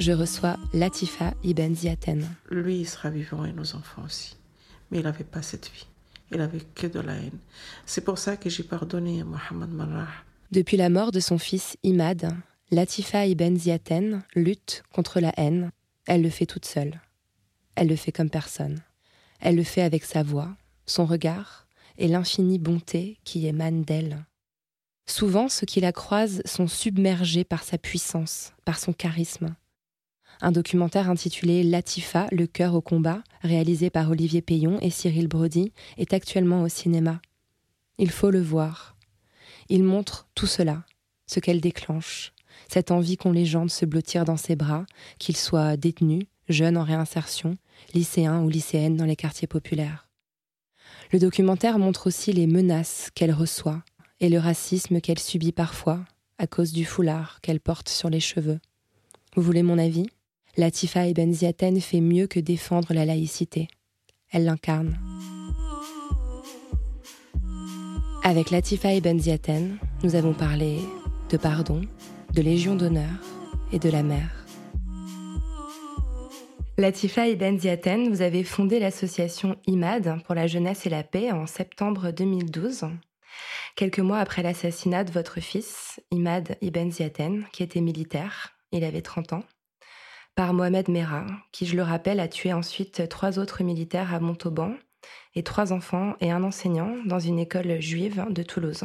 je reçois Latifa Ibn Ziaten. Lui, il sera vivant et nos enfants aussi. Mais il n'avait pas cette vie. Il avait que de la haine. C'est pour ça que j'ai pardonné à Mohamed Marah. Depuis la mort de son fils Imad, Latifa Ibn Ziaten lutte contre la haine. Elle le fait toute seule. Elle le fait comme personne. Elle le fait avec sa voix, son regard et l'infinie bonté qui émane d'elle. Souvent, ceux qui la croisent sont submergés par sa puissance, par son charisme. Un documentaire intitulé Latifa, le cœur au combat, réalisé par Olivier Payon et Cyril Brody, est actuellement au cinéma. Il faut le voir. Il montre tout cela, ce qu'elle déclenche, cette envie qu'ont les gens de se blottir dans ses bras, qu'ils soient détenus, jeunes en réinsertion, lycéens ou lycéennes dans les quartiers populaires. Le documentaire montre aussi les menaces qu'elle reçoit et le racisme qu'elle subit parfois à cause du foulard qu'elle porte sur les cheveux. Vous voulez mon avis? Latifa Ibn Ziaten fait mieux que défendre la laïcité. Elle l'incarne. Avec Latifa Ibn Ziaten, nous avons parlé de pardon, de Légion d'honneur et de la mer. Latifa Ibn Ziaten, vous avez fondé l'association IMAD pour la jeunesse et la paix en septembre 2012, quelques mois après l'assassinat de votre fils, Imad Ibn Ziaten, qui était militaire, il avait 30 ans, par Mohamed Merah, qui, je le rappelle, a tué ensuite trois autres militaires à Montauban et trois enfants et un enseignant dans une école juive de Toulouse.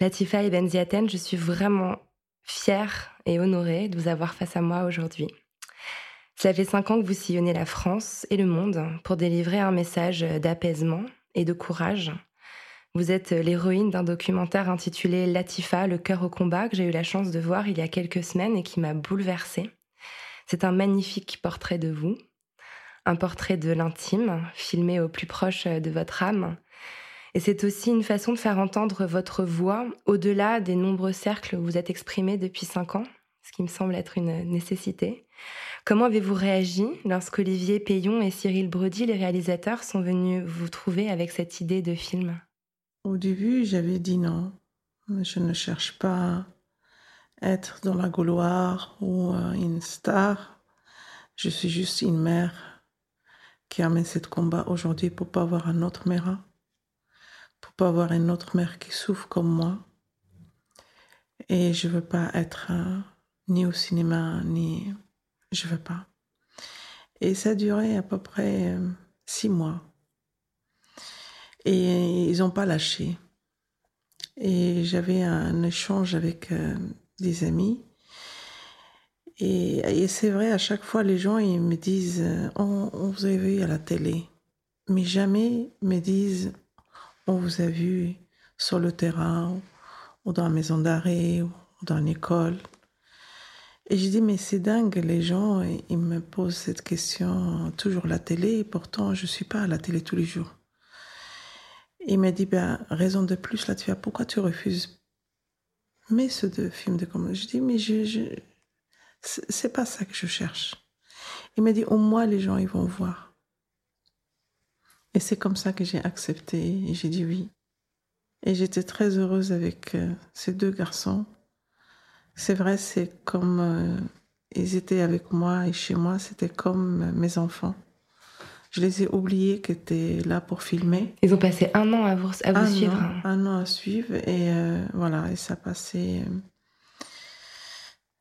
Latifa Ibn Ziaten, je suis vraiment fière et honorée de vous avoir face à moi aujourd'hui. Cela fait cinq ans que vous sillonnez la France et le monde pour délivrer un message d'apaisement et de courage. Vous êtes l'héroïne d'un documentaire intitulé Latifa, le cœur au combat, que j'ai eu la chance de voir il y a quelques semaines et qui m'a bouleversée. C'est un magnifique portrait de vous, un portrait de l'intime, filmé au plus proche de votre âme. Et c'est aussi une façon de faire entendre votre voix au-delà des nombreux cercles où vous êtes exprimé depuis cinq ans, ce qui me semble être une nécessité. Comment avez-vous réagi lorsque Olivier Payon et Cyril Brody, les réalisateurs, sont venus vous trouver avec cette idée de film? Au début, j'avais dit non. Je ne cherche pas être dans la Gauloire ou euh, une star. Je suis juste une mère qui amène ce combat aujourd'hui pour pas avoir un autre mère, pour pas avoir une autre mère qui souffre comme moi. Et je veux pas être euh, ni au cinéma, ni... Je veux pas. Et ça a duré à peu près euh, six mois. Et ils n'ont pas lâché. Et j'avais un échange avec euh, des amis. Et, c'est vrai, à chaque fois, les gens ils me disent euh, on, vous a vu à la télé. Mais jamais me disent on vous a vu sur le terrain, ou, ou dans la maison d'arrêt, ou dans l'école. Et je dis, mais c'est dingue, les gens, ils me posent cette question toujours à la télé, et pourtant je ne suis pas à la télé tous les jours. Il m'a dit, ben, raison de plus, là, tu as, pourquoi tu refuses Mais ce deux films de comédie. Je dis, mais je... c'est pas ça que je cherche. Il m'a dit, au moins les gens, ils vont voir. Et c'est comme ça que j'ai accepté, et j'ai dit oui. Et j'étais très heureuse avec euh, ces deux garçons. C'est vrai, c'est comme euh, ils étaient avec moi et chez moi, c'était comme euh, mes enfants. Je les ai oubliés qui étaient là pour filmer. Ils ont passé un an à vous, à vous un suivre. An, un an à suivre et euh, voilà, et ça passait,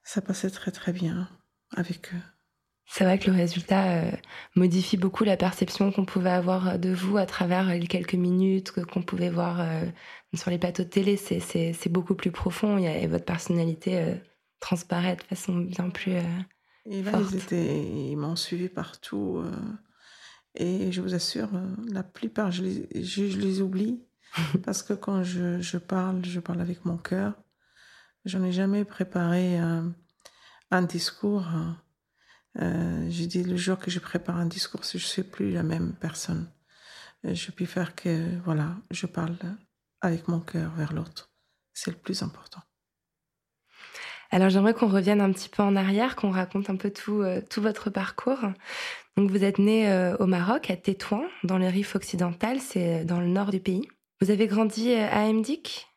ça passait très très bien avec eux. C'est vrai que le résultat euh, modifie beaucoup la perception qu'on pouvait avoir de vous à travers les quelques minutes qu'on pouvait voir euh, sur les plateaux de télé. C'est beaucoup plus profond et, votre personnalité euh, transparaît de façon bien plus. et là, ils m'ont suivi partout. Et je vous assure, la plupart, je les, je, les oublie. parce que quand je, je, parle, je parle avec mon cœur. Je n'ai jamais préparé un discours euh, j'ai dit le jour que je prépare un discours, je ne suis plus la même personne. Euh, je peux faire que, voilà, je parle avec mon cœur vers l'autre. C'est le plus important. Alors j'aimerais qu'on revienne un petit peu en arrière, qu'on raconte un peu tout, euh, tout votre parcours. Donc vous êtes né au Maroc, à Tétouan, dans le Rif occidental, c'est dans le nord du pays. Vous avez grandi à Mdik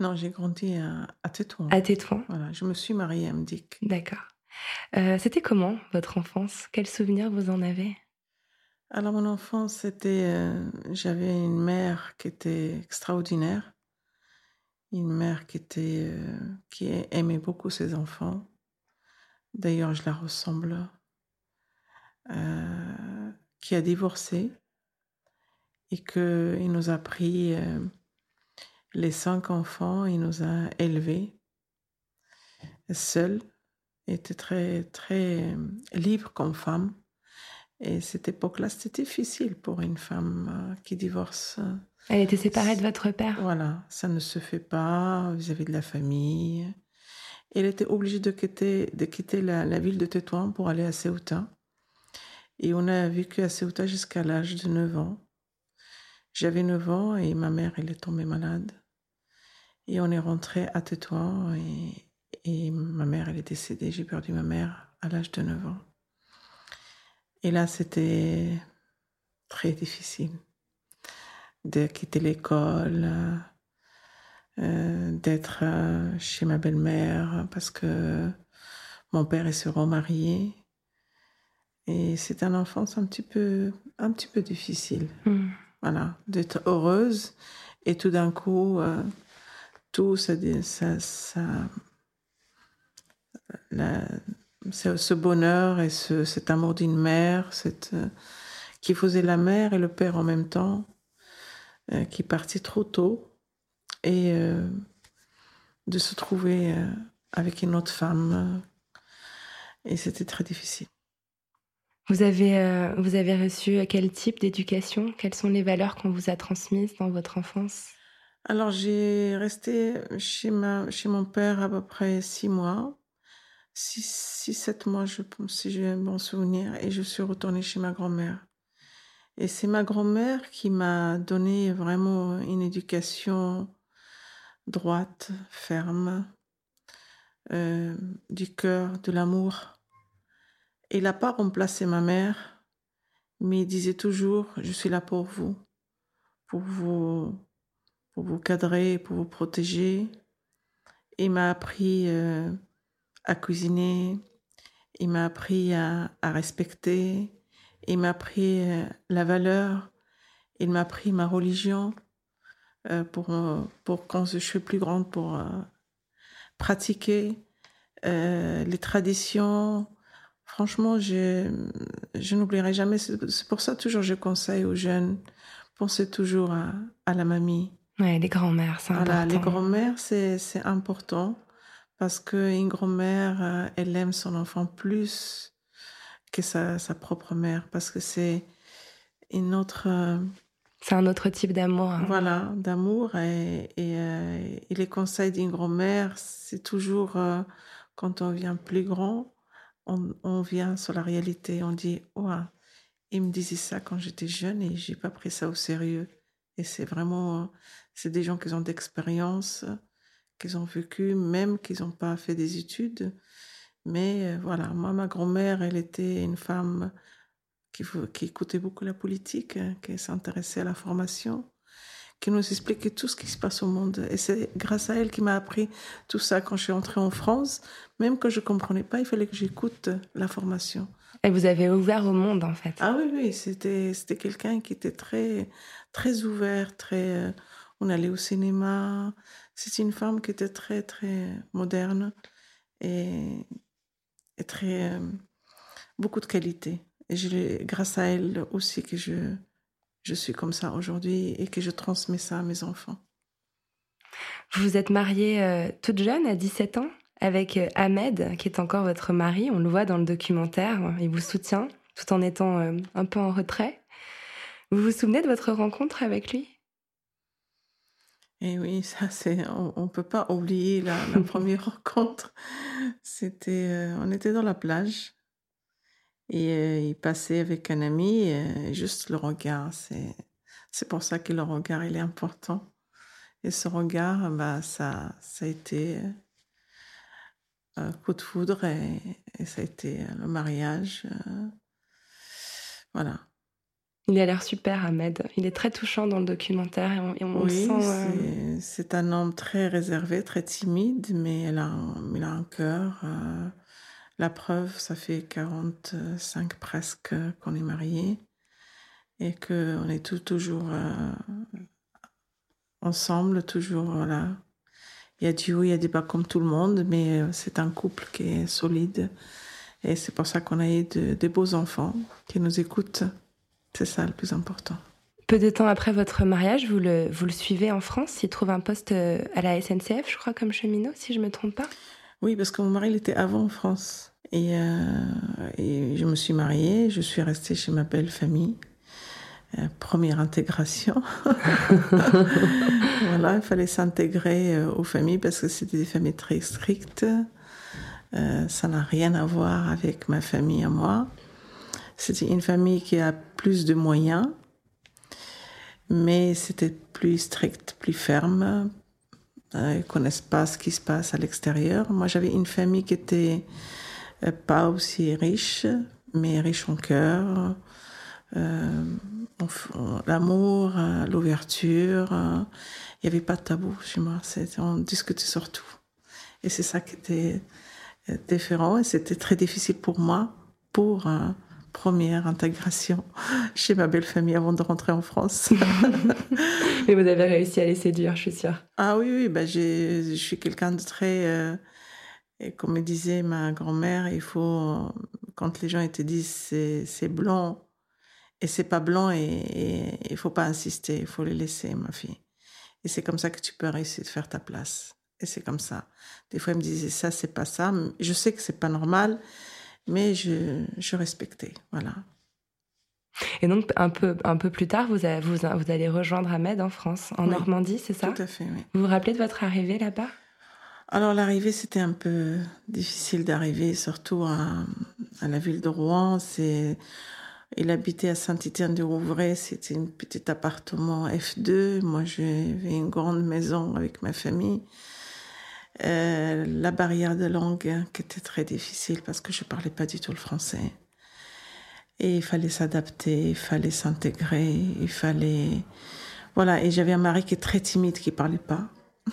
Non, j'ai grandi à, à Tétouan. À Tétouan. Voilà, je me suis mariée à Mdik. D'accord. Euh, c'était comment votre enfance? Quels souvenirs vous en avez? Alors mon enfance, c'était, euh, j'avais une mère qui était extraordinaire, une mère qui était, euh, qui aimait beaucoup ses enfants. D'ailleurs, je la ressemble, qui a divorcé et que il nous a pris les cinq enfants, il nous a élevés seuls était très, très euh, libre comme femme. Et cette époque-là, c'était difficile pour une femme euh, qui divorce. Elle était séparée de votre père? Voilà, ça ne se fait pas vis-à-vis de la famille. Elle était obligée de quitter, de quitter la, ville de Tétouan pour aller à Ceuta. Et on a vécu à Ceuta jusqu'à l'âge de 9 ans. J'avais 9 ans et ma mère, elle est tombée malade. Et on est rentré à Tétouan et et ma mère, elle est décédée. J'ai perdu ma mère à l'âge de 9 ans. Et là, c'était très difficile de quitter l'école, euh, d'être euh, chez ma belle-mère parce que mon père est se remarié. Et c'est un enfance un petit peu, un petit peu difficile. Hmm. Voilà, d'être heureuse et tout d'un coup, euh, tout ça, ça, ça ce bonheur et ce, cet amour d'une mère, cette, euh, qui faisait la mère et le père en même temps, euh, qui partit trop tôt, et de se trouver avec une autre femme. et c'était très difficile. Vous avez, vous avez reçu quel type d'éducation? Quelles sont les valeurs qu'on vous a transmises dans votre enfance? Alors j'ai resté chez, ma, chez mon père à peu près six mois. 6, 7 mois, je si j'ai un bon souvenir, et je suis retournée chez ma grand-mère. Et c'est ma grand-mère qui m'a donné vraiment une éducation droite, ferme, euh, du cœur, de l'amour. Il n'a pas remplacé ma mère, mais il disait toujours, je suis là pour vous, pour vous, pour vous cadrer, pour vous protéger. Il m'a appris euh, à cuisiner, il m'a appris à, respecter, il m'a appris euh, la valeur, il m'a appris ma religion euh, pour, pour quand je suis plus grande, pour pratiquer les traditions. Franchement, je, je n'oublierai jamais. C'est pour ça toujours je conseille aux jeunes, pensez toujours à, à la mamie. Ouais, les grands-mères, c'est important. Les grands-mères, c'est important parce qu'une grand-mère, euh, elle aime son enfant plus que sa, sa propre mère, parce que c'est une autre... Euh, c'est un autre type d'amour. Hein. Voilà, d'amour. Et, euh, et, les conseils d'une grand-mère, c'est toujours, quand on vient plus grand, on, vient sur la réalité. On dit, oh, il me disait ça quand j'étais jeune et j'ai pas pris ça au sérieux. Et c'est vraiment, c'est des gens qui ont d'expérience qu'ils ont vécu, même qu'ils n'ont pas fait des études. Mais euh, voilà, moi, ma grand-mère, elle était une femme qui, qui écoutait beaucoup la politique, hein, qui s'intéressait à la formation, qui nous expliquait tout ce qui se passe au monde. Et c'est grâce à elle qui m'a appris tout ça quand je suis entrée en France. Même que je ne comprenais pas, il fallait que j'écoute la formation. Et vous avez ouvert au monde, en fait. Ah oui, oui, c'était, c'était quelqu'un qui était très, très ouvert, très... Euh, on allait au cinéma, c'est une femme qui était très, très moderne et, très, euh, beaucoup de qualités. Et je, grâce à elle aussi que je, je suis comme ça aujourd'hui et que je transmets ça à mes enfants. Vous vous êtes mariée euh, toute jeune, à 17 ans, avec euh, Ahmed, qui est encore votre mari. On le voit dans le documentaire. Il vous soutient tout en étant euh, un peu en retrait. Vous vous souvenez de votre rencontre avec lui? Eh oui, ça c'est, on, ne peut pas oublier la, première rencontre. C'était, on était dans la plage et il passait avec un ami. juste le regard, c'est, c'est pour ça que le regard il est important. Et ce regard, bah, ça, ça a été un coup de foudre et, ça a été le mariage. Euh, voilà. Il a l'air super, Ahmed. Il est très touchant dans le documentaire et on, oui, sent. Euh, c'est un homme très réservé, très timide, mais il a, il a un cœur. Euh, la preuve, ça fait 45 presque qu'on est mariés et qu'on est tout, toujours ensemble, toujours, voilà. Il y a du haut, il y a des bas comme tout le monde, mais euh, c'est un couple qui est solide. Et c'est pour ça qu'on a eu de, des beaux enfants qui nous écoutent. C'est ça le plus important. Peu de temps après votre mariage, vous le, vous le suivez en France. Il trouve un poste euh, à la SNCF, je crois, comme cheminot, si je ne me trompe pas. Oui, parce que mon mari, il était avant en France. Et, euh, et je me suis mariée, je suis restée chez ma belle famille. Euh, première intégration. voilà, il fallait s'intégrer euh, aux familles parce que c'était des familles très strictes. Ça n'a rien à voir avec ma famille à moi. C'était une famille qui a plus de moyens, mais c'était plus strict, plus ferme. Ils ne connaissent pas ce qui se passe à l'extérieur. Moi, j'avais une famille qui était pas aussi riche, mais riche en cœur l'amour, euh, l'ouverture. Euh, il n'y avait pas de tabou chez moi. On discutait sur tout. Et c'est ça qui était euh, différent. Et c'était très difficile pour moi, pour première intégration chez ma belle famille avant de rentrer en France. Mais vous avez réussi à les séduire, je suis sûre. Ah oui, oui, bah je suis quelqu'un de très... et comme me disait ma grand-mère, il faut, quand les gens te disent c'est blanc, et c'est pas blanc et il faut pas insister, il faut les laisser, ma fille. Et c'est comme ça que tu peux réussir de faire ta place. Et c'est comme ça. Des fois, ils me disaient ça, c'est pas ça. Je sais que c'est pas normal, mais je, je respectais. Voilà. Et donc, un peu, un peu plus tard, vous, vous, vous allez rejoindre Ahmed en France, en Normandie, c'est ça? Tout à fait, oui. Vous vous rappelez de votre arrivée là-bas? Alors, l'arrivée, c'était un peu difficile d'arriver, surtout à, à, la ville de Rouen. C'est il habitait à Saint-Étienne-de-Rouvray, c'était un petit appartement F2. Moi, j'avais une grande maison avec ma famille. Euh, la barrière de langue hein, qui était très difficile parce que je parlais pas du tout le français. Et il fallait s'adapter, il fallait s'intégrer, il fallait... Voilà, et j'avais un mari qui est très timide, qui parlait pas.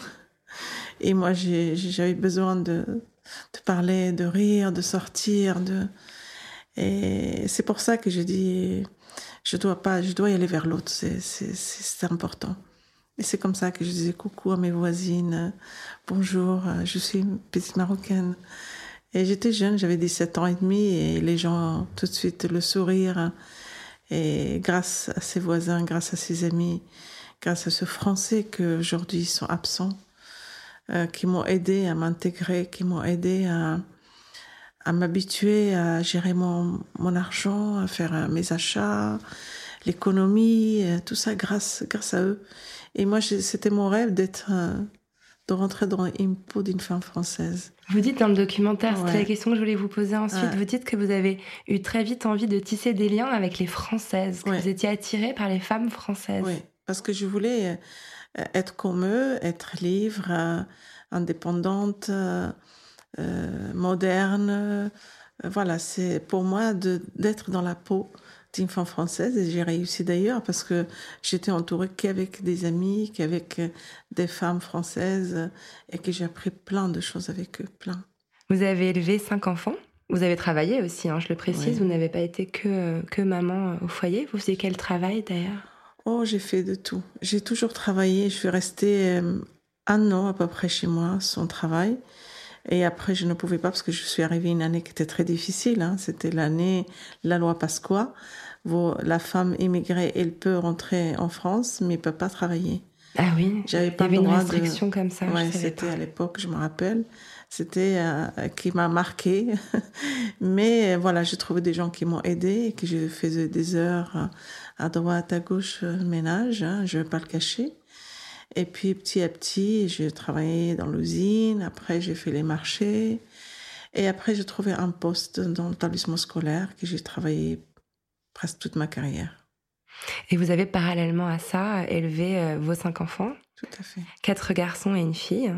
Et moi, j'avais besoin de, de parler, de rire, de sortir, de... Et c'est pour ça que je dis, je dois pas, je dois y aller vers l'autre, c'est important. Et c'est comme ça que je disais coucou à mes voisines, bonjour, je suis une petite marocaine. Et j'étais jeune, j'avais 17 ans et demi, et les gens, tout de suite, le sourire. Et grâce à ses voisins, grâce à ses amis, grâce à ce français qui aujourd'hui sont absents, euh, qui m'ont aidé à m'intégrer, qui m'ont aidé à, à m'habituer à gérer mon, mon, argent, à faire euh, mes achats, l'économie, euh, tout ça grâce, grâce à eux. Et moi, c'était mon rêve d'être, euh, de rentrer dans une peau d'une femme française. Vous dites dans le documentaire, c'était la question que je voulais vous poser ensuite, vous dites que vous avez eu très vite envie de tisser des liens avec les Françaises, que vous étiez attirée par les femmes françaises. Oui, parce que je voulais être comme eux, être libre, indépendante. Euh, moderne. Euh, voilà, c'est pour moi d'être dans la peau d'une femme française et j'ai réussi d'ailleurs parce que j'étais entourée qu'avec des amis, qu'avec euh, des femmes françaises et que j'ai appris plein de choses avec eux, plein. Vous avez élevé cinq enfants vous avez travaillé aussi, hein, je le précise, vous n'avez pas été que, que maman au foyer. Vous faisiez quel travail d'ailleurs? Oh, j'ai fait de tout. J'ai toujours travaillé. Je suis restée un an à peu près chez moi sans travail. Et après, je ne pouvais pas parce que je suis arrivée une année qui était très difficile. Hein. C'était l'année, la loi Pasqua. Où la femme immigrée, elle peut rentrer en France, mais ne peut pas travailler. Ah oui. J'avais pas Il y avait le une de- restriction comme ça. Ouais, c'était à l'époque, je me rappelle. C'était euh, qui m'a marqué. Mais euh, voilà, j'ai trouvé des gens qui m'ont aidé et que je faisais des heures euh, à droite, à gauche, le ménage, hein, je ne vais pas le cacher. Et puis petit à petit, j'ai travaillé dans l'usine, après j'ai fait les marchés. Et après, j'ai trouvé un poste dans l'établissement scolaire que j'ai travaillé presque toute ma carrière. Et vous avez parallèlement à ça élevé euh, vos cinq enfants, Tout à fait. quatre garçons et une fille.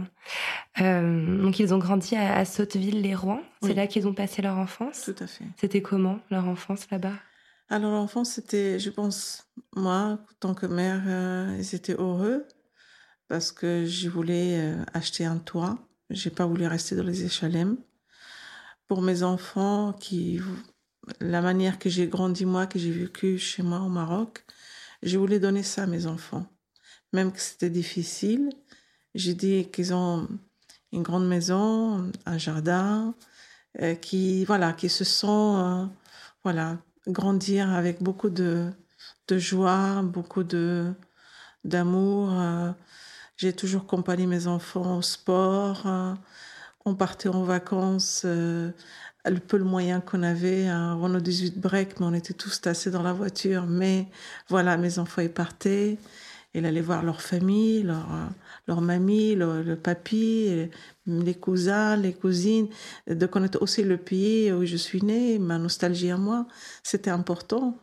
Euh, donc ils ont grandi à, à Sotteville-les-Rouen. C'est Oui. là qu'ils ont passé leur enfance. Tout à fait. C'était comment leur enfance là-bas? Alors l'enfant, c'était, je pense, moi, en tant que mère, euh, ils étaient heureux parce que je voulais euh, acheter un toit. J'ai pas voulu rester dans les HLM. Pour mes enfants, qui, la manière que j'ai grandi moi, que j'ai vécu chez moi au Maroc, je voulais donner ça à mes enfants. Même que c'était difficile, j'ai dit qu'ils ont une grande maison, un jardin, euh, qui, voilà, qui se sont, euh, voilà, grandir avec beaucoup de, de joie, beaucoup de d'amour. euh. J'ai toujours accompagné mes enfants au sport. euh. On partait en vacances, euh, le peu le moyen qu'on avait, un Renault 18 break, mais on était tous tassés dans la voiture. Mais voilà, mes enfants, ils partaient. Ils allaient voir leur famille, leur, euh, leur mamie, le, papy, et les cousins, les cousines, de connaître aussi le pays où je suis née, ma nostalgie à moi. C'était important.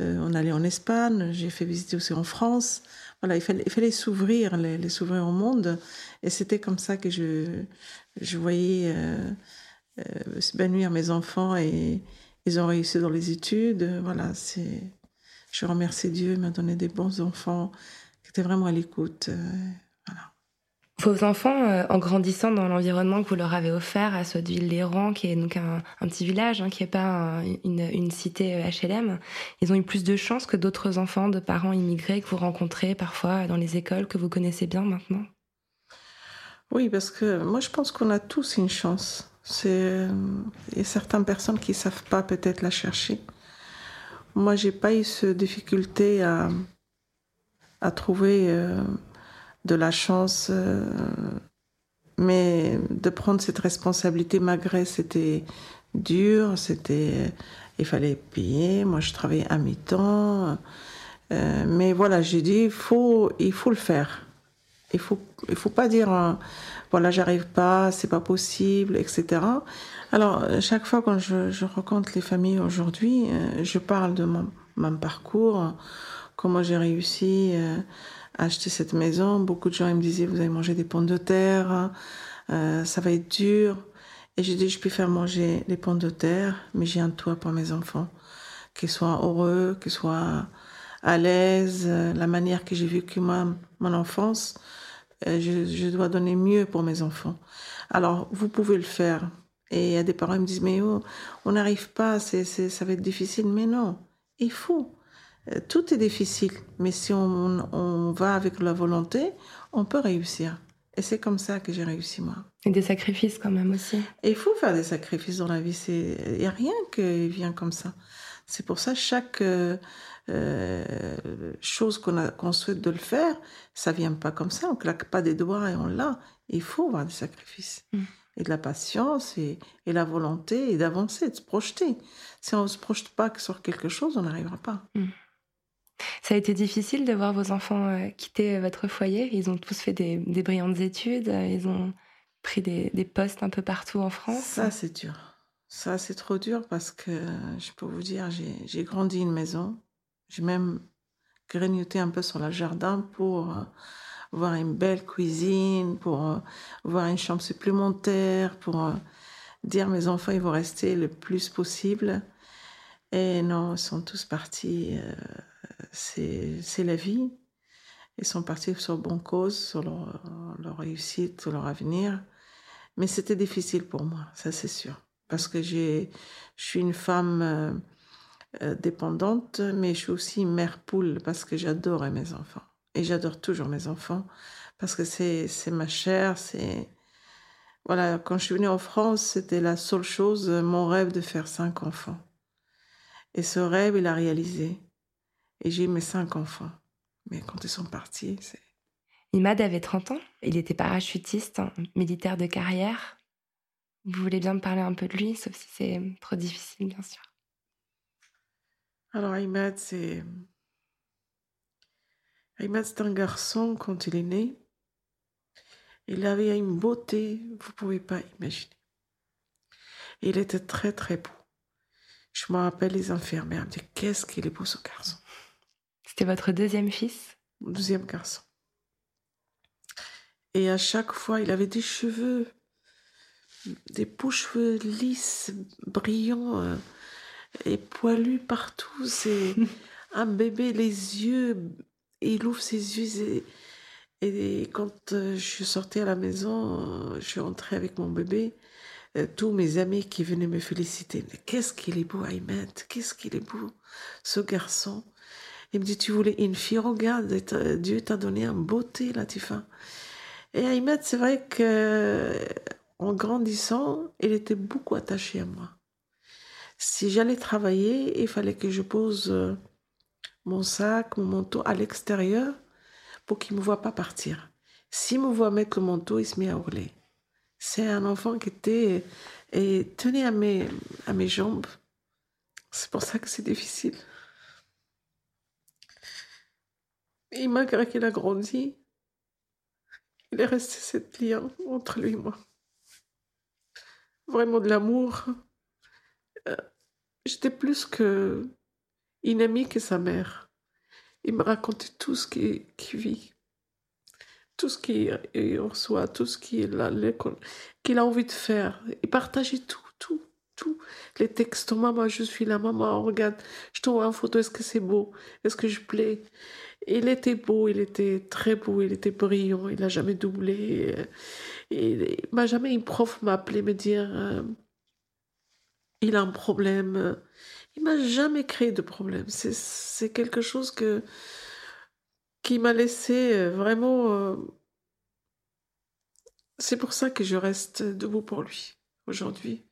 Euh, on allait en Espagne, j'ai fait visiter aussi en France. Voilà, il fallait, s'ouvrir, les, les s'ouvrir au monde. Et c'était comme ça que je, je voyais euh, euh, s'épanouir mes enfants et ils ont réussi dans les études. Voilà, c'est, je remercie Dieu, il m'a donné des bons enfants qui étaient vraiment à l'écoute. Euh. Vos enfants, euh, en grandissant dans l'environnement que vous leur avez offert à Sotteville-les-Rouen, qui est donc un, petit village, hein, qui n'est pas un- une, cité euh, HLM, ils ont eu plus de chance que d'autres enfants de parents immigrés que vous rencontrez parfois dans les écoles que vous connaissez bien maintenant? Oui, parce que moi, je pense qu'on a tous une chance. Euh, il y a certaines personnes qui savent pas peut-être la chercher. Moi, j'ai pas eu cette difficulté à, à trouver euh, de la chance, euh, mais de prendre cette responsabilité malgré c'était dur, c'était, il fallait payer. Moi, je travaillais à mi-temps, Euh, mais voilà, j'ai dit, il faut, il faut le faire. Il faut, il faut pas dire, euh, voilà, j'arrive pas, c'est pas possible, etc. Alors, euh, chaque fois quand je, rencontre les familles aujourd'hui, euh, je parle de mon, parcours, euh, comment j'ai réussi euh, acheter cette maison. Beaucoup de gens me disaient, vous avez mangé des pommes de terre, euh, ça va être dur. Et j'ai dit, je peux faire manger les pommes de terre, mais j'ai un toit pour mes enfants, qu'ils soient heureux, qu'ils soient à l'aise, euh, la manière que j'ai vécu moi, mon enfance, euh, je, je dois donner mieux pour mes enfants. Alors, vous pouvez le faire. Et il y a des parents qui me disent, mais oh, on n'arrive pas, c'est, ça va être difficile. Mais non, il faut. Euh, Tout est difficile, mais si on, on va avec la volonté, on peut réussir. Et c'est comme ça que j'ai réussi, moi. Et des sacrifices quand même aussi. Et il faut faire des sacrifices dans la vie. Il n'y a rien qui vient comme ça. C'est pour ça chaque euh, euh, chose qu'on souhaite de le faire, ça vient pas comme ça. On claque pas des doigts et on l'a. Il faut avoir des sacrifices. Mm. Et de la patience et, et la volonté et d'avancer, de se projeter. Si on ne se projette pas sur quelque chose, on n'arrivera pas. Ça a été difficile de voir vos enfants euh, quitter votre foyer. Ils ont tous fait des, brillantes études. Ils ont pris des, postes un peu partout en France. Ça, c'est dur. Ça, c'est trop dur parce que, je peux vous dire, j'ai grandi une maison. J'ai même grignoté un peu sur le jardin pour euh, voir une belle cuisine, pour euh, voir une chambre supplémentaire, pour dire mes enfants, ils vont rester le plus possible. Et non, ils sont tous partis. C'est la vie. Ils sont partis sur bonne cause, sur leur, réussite, sur leur avenir. Mais c'était difficile pour moi, ça c'est sûr. Parce que je suis une femme euh, euh, dépendante, mais je suis aussi mère poule parce que j'adore mes enfants. Et j'adore toujours mes enfants parce que c'est, c'est ma chair, c'est. voilà, quand je suis venue en France, c'était la seule chose, mon rêve de faire cinq enfants. Et ce rêve, il a réalisé. Et j'ai eu mes cinq enfants. Mais quand ils sont partis, c'est... Imad avait 30 ans. Il était parachutiste, hein, militaire de carrière. Vous voulez bien me parler un peu de lui, sauf si c'est trop difficile, bien sûr. Alors, Imad, c'est. Imad, c'est un garçon, quand il est né, il avait une beauté, vous ne pouvez pas imaginer. Il était très, très beau. Je me rappelle les infirmières me disaient Qu'est-ce qu'il est beau, ce garçon C'était votre deuxième fils? Deuxième garçon. Et à chaque fois, il avait des cheveux, des beaux cheveux lisses, brillants euh, et poilus partout. C'est un bébé, les yeux, il ouvre ses yeux. Et, quand euh, je suis sortie à la maison, euh, je suis entrée avec mon bébé. tous mes amis qui venaient me féliciter. Qu'est-ce qu'il est beau, Aymed Qu'est-ce qu'il est beau, ce garçon. Il me dit, tu voulais une fille, regarde, Dieu t'a donné une beauté, Latifa. Et Ahmed, c'est vrai que en grandissant, il était beaucoup attaché à moi. Si j'allais travailler, il fallait que je pose euh, mon sac, mon manteau à l'extérieur pour qu'il ne me voit pas partir. S'il me voit mettre le manteau, il se met à hurler. C'est un enfant qui était et tenait à mes, à mes jambes. C'est pour ça que c'est difficile. Et malgré qu'il a grandi, il est resté cette lien entre lui et moi. Vraiment de l'amour. Euh, j'étais plus que une amie que sa mère. Il me racontait tout ce qu'il vit, tout ce qu'il reçoit, tout ce qu'il a, envie de faire. Il partageait tout, tout, tout. Les textes, maman, je suis là, maman, regarde, je t'envoie une photo, est-ce que c'est beau? Est-ce que je plais? Il était beau, il était très beau, il était brillant, il n'a jamais doublé. Il m'a jamais une prof m'a appelé me dire euh, il a un problème. Il m'a jamais créé de problème. C'est quelque chose que qui m'a laissé euh, vraiment. Euh, c'est pour ça que je reste debout pour lui aujourd'hui.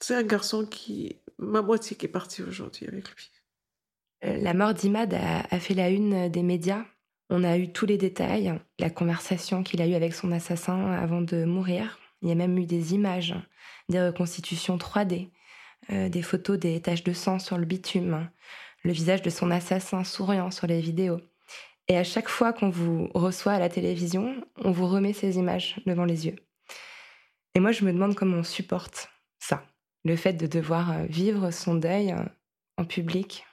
C'est un garçon qui ma moitié qui est partie aujourd'hui avec lui. Euh, la mort d'Imad a, fait la une des médias. On a eu tous les détails, la conversation qu'il a eue avec son assassin avant de mourir. Il y a même eu des images, des reconstitutions 3D, euh, des photos des taches de sang sur le bitume, le visage de son assassin souriant sur les vidéos. Et à chaque fois qu'on vous reçoit à la télévision, on vous remet ces images devant les yeux. Et moi, je me demande comment on supporte ça, le fait de devoir euh, vivre son deuil en public,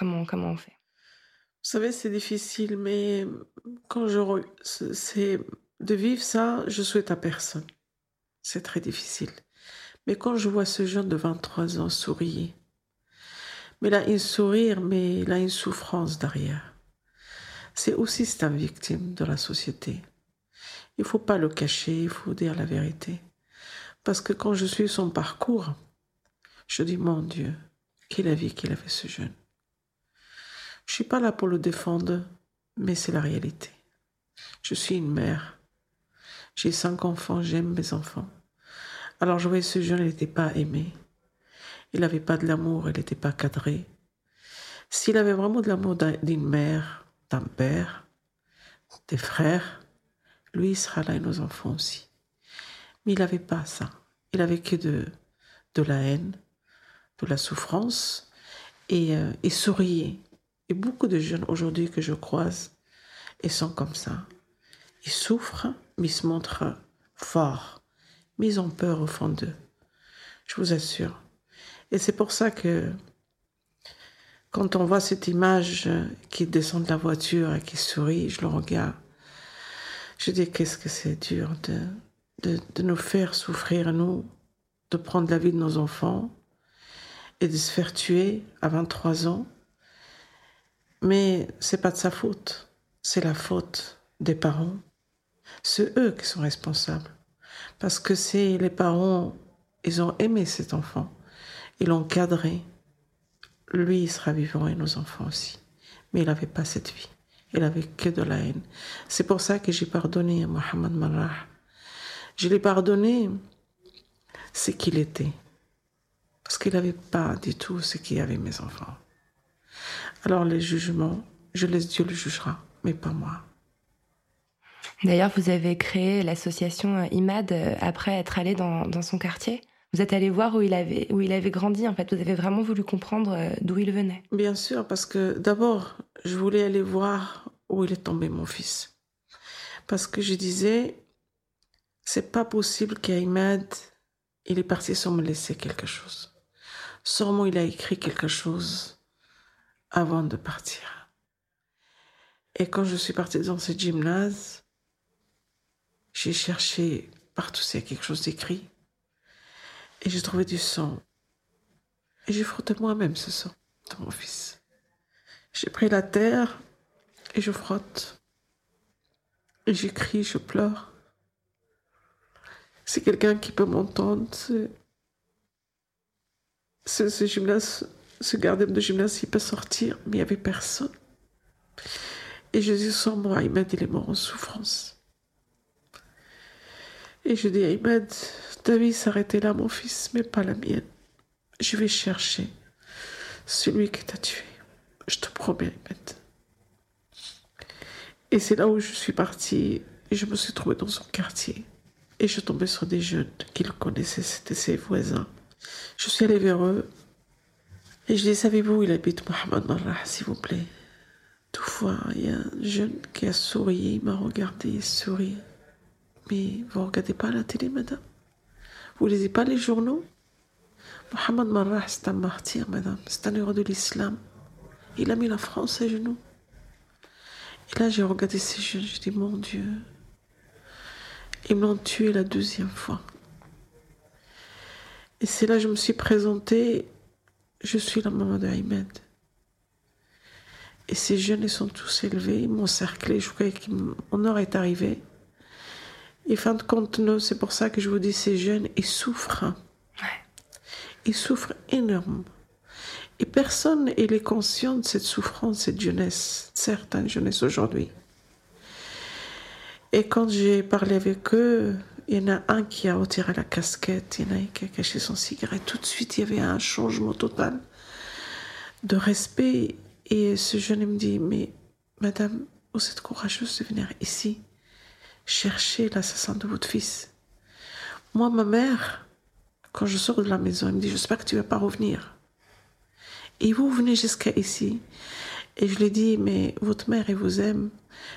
Comment, comment on fait? Vous savez, c'est difficile, mais quand je. C'est de vivre ça, je souhaite à personne. C'est très difficile. Mais quand je vois ce jeune de 23 ans sourire, mais il a un sourire, mais il a une souffrance derrière. C'est aussi c'est une victime de la société. Il faut pas le cacher, il faut dire la vérité. Parce que quand je suis son parcours, je dis mon Dieu, quelle vie qu'il avait ce jeune? Je suis pas là pour le défendre, mais c'est la réalité. Je suis une mère. J'ai cinq enfants, j'aime mes enfants. Alors je voyais ce jeune, il n'était pas aimé. Il n'avait pas de l'amour, il n'était pas cadré. S'il avait vraiment de l'amour d'une mère, d'un père, des frères, lui, il sera là et nos enfants aussi. Mais il n'avait pas ça. Il avait que de, de la haine, de la souffrance, et, euh, il souriait. Et beaucoup de jeunes aujourd'hui que je croise, ils sont comme ça. Ils souffrent, mais ils se montrent forts. Mais ils ont peur au fond d'eux. Je vous assure. Et c'est pour ça que quand on voit cette image qui descend de la voiture et qui sourit, je le regarde. Je dis qu'est-ce que c'est dur de, de, de, nous faire souffrir, nous, de prendre la vie de nos enfants et de se faire tuer à 23 ans mais c'est pas de sa faute. C'est la faute des parents. C'est eux qui sont responsables. Parce que c'est les parents, ils ont aimé cet enfant. Ils l'ont cadré. Lui, il sera vivant et nos enfants aussi. Mais il n'avait pas cette vie. Il avait que de la haine. C'est pour ça que j'ai pardonné à Mohamed Marah. Je l'ai pardonné ce qu'il était. Parce qu'il n'avait pas du tout ce qu'il y avait mes enfants. Alors les jugements, je laisse Dieu le jugera, mais pas moi. D'ailleurs, vous avez créé l'association IMAD euh, après être allé dans, dans, son quartier. Vous êtes allé voir où il avait où il avait grandi. En fait, vous avez vraiment voulu comprendre euh, d'où il venait. Bien sûr, parce que d'abord, je voulais aller voir où il est tombé mon fils, parce que je disais, c'est pas possible qu'Imad il est parti sans me laisser quelque chose. Sûrement, il a écrit quelque chose avant de partir. Et quand je suis partie dans ce gymnase, j'ai cherché partout s'il y a quelque chose d'écrit. Et j'ai trouvé du sang. Et j'ai frotté moi-même ce sang de mon fils. J'ai pris la terre et je frotte. Et j'écris, je pleure. C'est quelqu'un qui peut m'entendre. Ce, ce, gymnase, ce gardien de gymnase, il peut sortir, mais il n'y avait personne. Et Jésus sans moi, il m'a dit, il est mort en souffrance. Et je dis à Imad, ta vie s'arrêtait là, mon fils, mais pas la mienne. Je vais chercher celui qui t'a tué. Je te promets, Imad. Et c'est là où je suis partie et je me suis trouvée dans son quartier. Et je tombais sur des jeunes qu'il connaissait, c'était ses voisins. Je suis allée vers eux et je dis, savez-vous il habite Mohamed Marrah, s'il vous plaît Toutefois, il y a un jeune qui a souri, il m'a regardé et souri. Mais vous ne regardez pas la télé, madame? Vous ne lisez pas les journaux? Mohamed Marrah, c'est un martyr, madame. C'est un héros de l'islam. Il a mis la France à genoux. Et là, j'ai regardé ces jeunes, j'ai dit, mon Dieu, ils m'ont tué la deuxième fois. Et c'est là que je me suis présentée, je suis la maman de Ahmed. Et ces jeunes, ils sont tous élevés, ils m'ont cerclé, je croyais heure est arrivée. Et fin de compte, c'est pour ça que je vous dis, ces jeunes, ils souffrent. Ils souffrent énormément. Et personne n'est conscient de cette souffrance, cette jeunesse, certaines jeunesse aujourd'hui. Et quand j'ai parlé avec eux, il y en a un qui a retiré la casquette, il y en a un qui a caché son cigarette. Tout de suite, il y avait un changement total de respect. Et ce jeune me dit, mais madame, vous êtes courageuse de venir ici chercher l'assassin de votre fils. Moi, ma mère, quand je sors de la maison, elle me dit, j'espère que tu vas pas revenir. Et vous venez jusqu'à ici. Et je lui dis, mais votre mère, elle vous aime.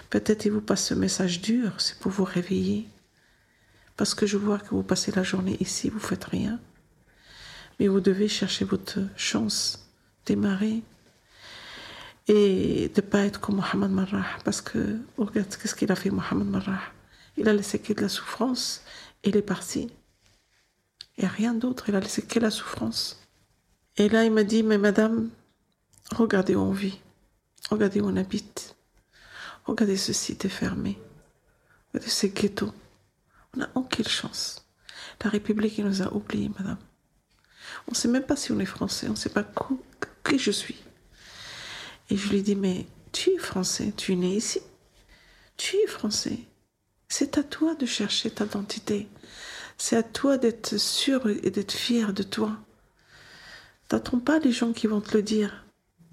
Peut-être il vous passe ce message dur, c'est pour vous réveiller. Parce que je vois que vous passez la journée ici, vous faites rien. Mais vous devez chercher votre chance, démarrer. Et de ne pas être comme Mohamed Marrah. Parce que, regarde, qu'est-ce qu'il a fait, Mohamed Marrah Il a laissé que de la souffrance et il est parti. Et rien d'autre, il a laissé que la souffrance. Et là, il m'a dit, mais madame, regardez où on vit, regardez où on habite, regardez ce site fermé, regardez ces ghettos. On n'a aucune chance. La République nous a oubliés, madame. On ne sait même pas si on est français, on ne sait pas qui je suis. Et je lui dis, mais tu es français, tu es né ici. Tu es français. C'est à toi de chercher ta identité. C'est à toi d'être sûr et d'être fier de toi. T'attends pas les gens qui vont te le dire.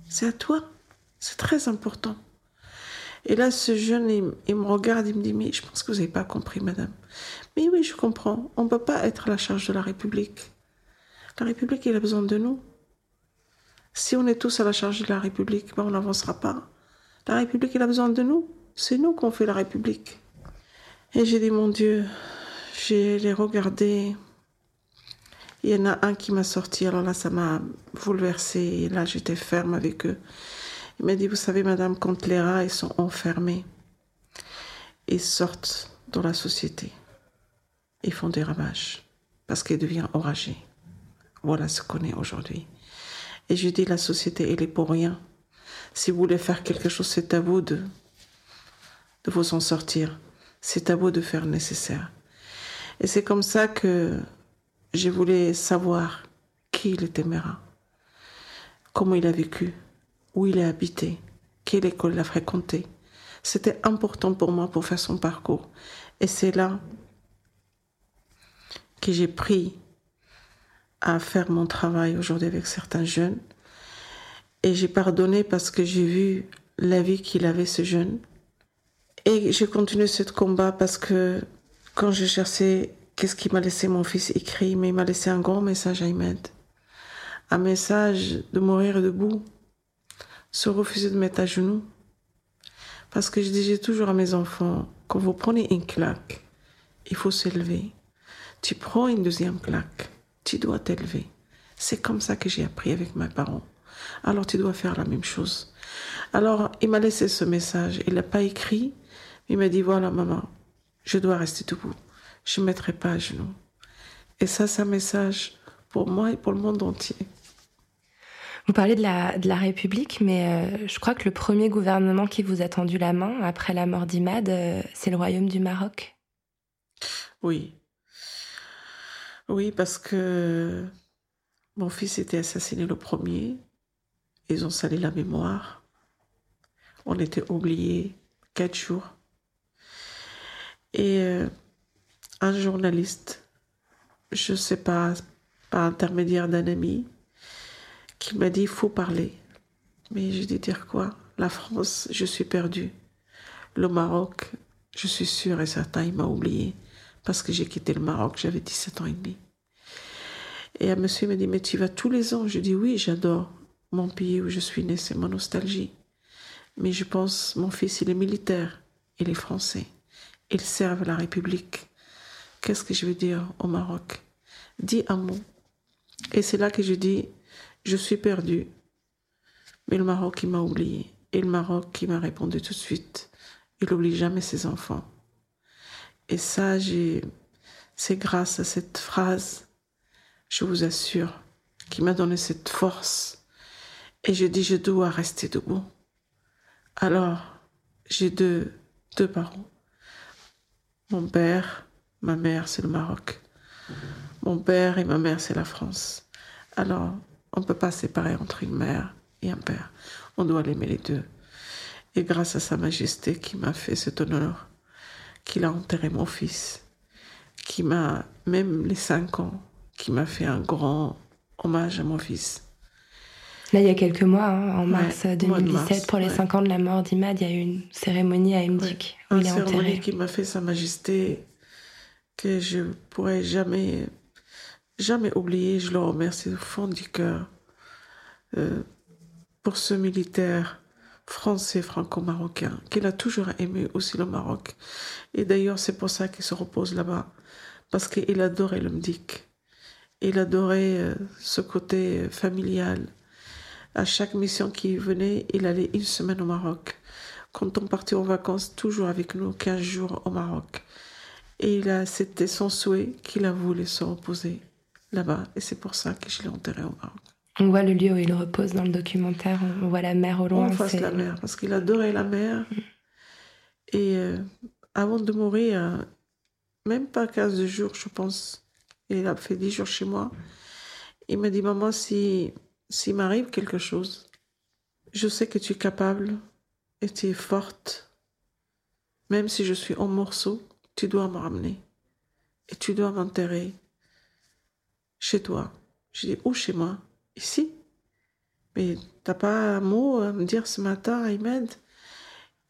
C'est à toi. C'est très important. Et là, ce jeune, il, me regarde, il me dit, mais je pense que vous n'avez pas compris, madame. Mais oui, je comprends. On ne peut pas être à la charge de la République. La République, elle a besoin de nous. Si on est tous à la charge de la République, ben on n'avancera pas. La République, elle a besoin de nous. C'est nous qu'on fait la République. Et j'ai dit, mon Dieu, j'ai les regardé, il y en a un qui m'a sorti, alors là, ça m'a bouleversée. Et là, j'étais ferme avec eux. Il m'a dit, vous savez, madame, quand les rats, ils sont enfermés, ils sortent dans la société. Ils font des ravages parce qu'ils deviennent oragés. Voilà ce qu'on est aujourd'hui. Et je dis, la société, elle est pour rien. Si vous voulez faire quelque chose, c'est à vous de, de vous en sortir. C'est à vous de faire nécessaire. Et c'est comme ça que je voulais savoir qui il était Mera, comment il a vécu, où il a habité, quelle école il a fréquenté. C'était important pour moi pour faire son parcours. Et c'est là que j'ai pris à faire mon travail aujourd'hui avec certains jeunes. Et j'ai pardonné parce que j'ai vu la vie qu'il avait, ce jeune. Et j'ai continué ce combat parce que quand je cherchais qu'est-ce qui m'a laissé mon fils écrit, mais il m'a laissé un grand message à Ahmed. Un message de mourir debout, se refuser de mettre à genoux. Parce que je disais toujours à mes enfants, quand vous prenez une claque, il faut s'élever. Tu prends une deuxième claque, tu dois t'élever. C'est comme ça que j'ai appris avec mes parents. Alors tu dois faire la même chose. Alors il m'a laissé ce message. Il n'a pas écrit. Il m'a dit, voilà maman, je dois rester debout. Je ne mettrai pas à genoux. Et ça, c'est un message pour moi et pour le monde entier. Vous parlez de la, République, mais euh, je crois que le premier gouvernement qui vous a tendu la main après la mort d'Imad, euh, c'est le Royaume du Maroc. Oui. Oui, parce que mon fils était assassiné le premier. Ils ont salé la mémoire. On était oubliés quatre jours. Et euh, un journaliste, je ne sais pas, par intermédiaire d'un ami, qui m'a dit il faut parler. Mais j'ai dit dire quoi? La France, je suis perdue. Le Maroc, je suis sûre et certain, il m'a oublié parce que j'ai quitté le Maroc, j'avais 17 ans et demi. Et un monsieur m'a dit mais tu vas tous les ans? Je dis oui, j'adore mon pays où je suis né, c'est ma nostalgie. Mais je pense, mon fils, il est militaire, il est français, ils servent la République. Qu'est-ce que je veux dire au Maroc? Dis un mot. Et c'est là que je dis, je suis perdu. Mais le Maroc, il m'a oublié. Et le Maroc, qui m'a répondu tout de suite, il n'oublie jamais ses enfants. Et ça, c'est grâce à cette phrase, je vous assure, qui m'a donné cette force. Et je dis, je dois rester debout. Alors, j'ai deux, deux parents. Mon père, ma mère, c'est le Maroc. Mon père et ma mère, c'est la France. Alors, on ne peut pas séparer entre une mère et un père. On doit l'aimer les deux. Et grâce à Sa Majesté qui m'a fait cet honneur, qu'il a enterré mon fils, qui m'a, même les cinq ans, qui m'a fait un grand hommage à mon fils. Là, il y a quelques mois, hein, en mars 2017, pour les cinq ans de la mort d'Imad, il y a eu une cérémonie à Mdik où il est enterré. Une cérémonie qui m'a fait Sa Majesté, que je pourrais jamais jamais oublié, je le remercie au fond du cœur euh, pour ce militaire français franco-marocain qu'il a toujours aimé aussi le Maroc. Et d'ailleurs, c'est pour ça qu'il se repose là-bas, parce qu'il adorait le Mdik. Il adorait euh, ce côté familial. À chaque mission qui venait, il allait une semaine au Maroc. Quand on partait en vacances, toujours avec nous, 15 jours au Maroc. Et c'était son souhait qu'il a voulu se reposer là-bas. Et c'est pour ça que je l'ai enterré au Maroc. On voit le lieu où il repose dans le documentaire. On voit la mer au loin. En face la mer, parce qu'il adorait la mer. Et euh, avant de mourir, même pas 15 jours, je pense, il a fait 10 jours chez moi, il m'a dit, maman, si s'il m'arrive quelque chose, je sais que tu es capable et tu es forte. Même si je suis en morceaux, tu dois me ramener. Et tu dois m'enterrer chez toi. Je dis, où chez moi Ici. Mais t'as pas un mot à me dire ce matin, Ahmed?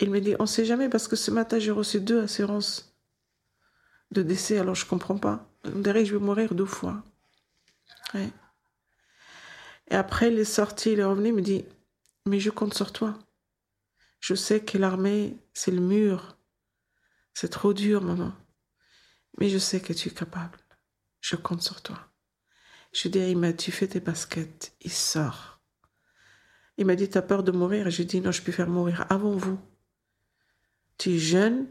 Il me dit, on sait jamais parce que ce matin j'ai reçu deux assurances de décès, alors je comprends pas. On dirait que je vais mourir deux fois. Et après, il est sorti, il est revenu, il me dit, mais je compte sur toi. Je sais que l'armée, c'est le mur. C'est trop dur, maman. Mais je sais que tu es capable. Je compte sur toi. Je dis à Ima, tu fais tes baskets. Il sort. Il m'a dit, t'as peur de mourir? Et je dis, non, je peux faire mourir avant vous. Tu es jeune,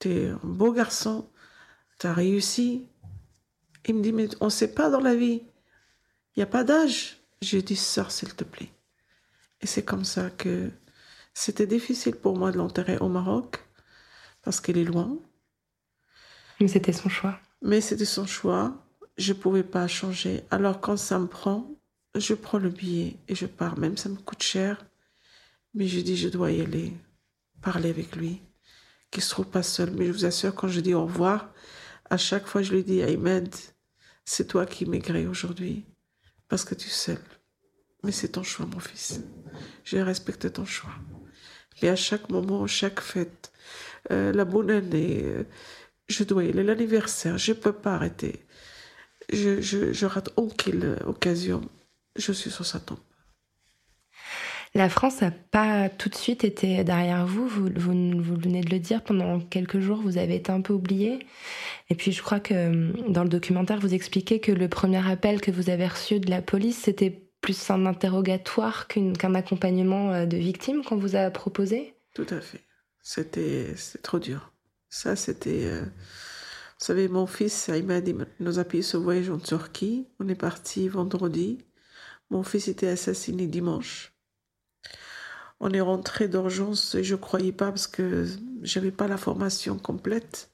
tu es un beau garçon, tu as réussi. Il me dit, mais on ne sait pas dans la vie. Il n'y a pas d'âge. Je dis, sors, s'il te plaît. Et c'est comme ça que c'était difficile pour moi de l'enterrer au Maroc, parce qu'il est loin. Mais c'était son choix. Mais c'était son choix je ne pouvais pas changer. Alors quand ça me prend, je prends le billet et je pars. Même ça me coûte cher. Mais je dis, je dois y aller, parler avec lui, qu'il ne se trouve pas seul. Mais je vous assure, quand je dis au revoir À chaque fois, je lui dis, Ahmed, c'est toi qui maigris aujourd'hui, parce que tu sais. Mais c'est ton choix, mon fils. Je respecte ton choix. Mais à chaque moment, chaque fête, euh, la bonne année, euh, je dois y aller, l'anniversaire, je ne peux pas arrêter. Je, je, je rate aucune occasion. Je suis sur sa tombe. La France n'a pas tout de suite été derrière vous. Vous, vous. vous, venez de le dire, pendant quelques jours, vous avez été un peu oublié. Et puis je crois que euh, dans le documentaire, vous expliquez que le premier appel que vous avez reçu de la police, c'était plus un interrogatoire qu'un accompagnement euh, de victimes qu'on vous a proposé Tout à fait. C'était trop dur. Ça, c'était... Euh, vous savez, mon fils, il m'a dit, nous a payé ce voyage en Turquie. On est parti vendredi. Mon fils était assassiné dimanche. On est rentré d'urgence et je croyais pas parce que j'avais pas la formation complète.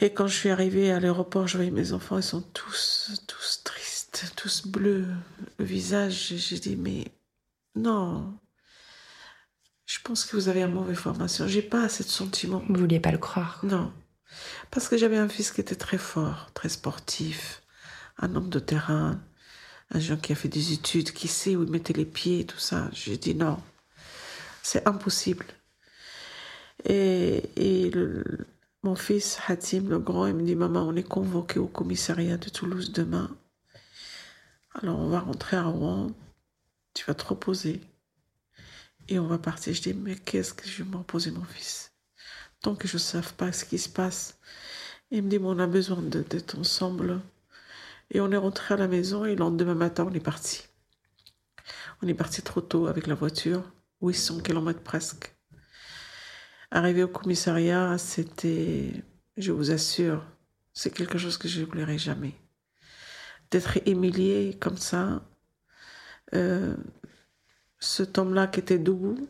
Et quand je suis arrivée à l'aéroport, je voyais mes enfants, ils sont tous, tous tristes, tous bleus, le visage. J'ai dit, mais non, je pense que vous avez une mauvaise formation. J'ai pas assez de sentiments. Vous vouliez pas le croire. Non. Parce que j'avais un fils qui était très fort, très sportif, un homme de terrain, un jeune qui a fait des études, qui sait où il mettait les pieds, tout ça. J'ai dit non, c'est impossible. Et, et mon fils Hatim, le grand, il me dit Maman, on est convoqué au commissariat de Toulouse demain. Alors on va rentrer à Rouen, tu vas te reposer. Et on va partir. Je dis Mais qu'est-ce que je vais me reposer, mon fils? Tant que je ne sais pas ce qui se passe. Il me dit On a besoin d'être ensemble. Et on est rentré à la maison et le lendemain matin, on est parti. On est parti trop tôt avec la voiture, 800 km presque. Arrivé au commissariat, c'était, je vous assure, c'est quelque chose que je n'oublierai jamais. D'être humilié comme ça, euh, cet homme-là qui était debout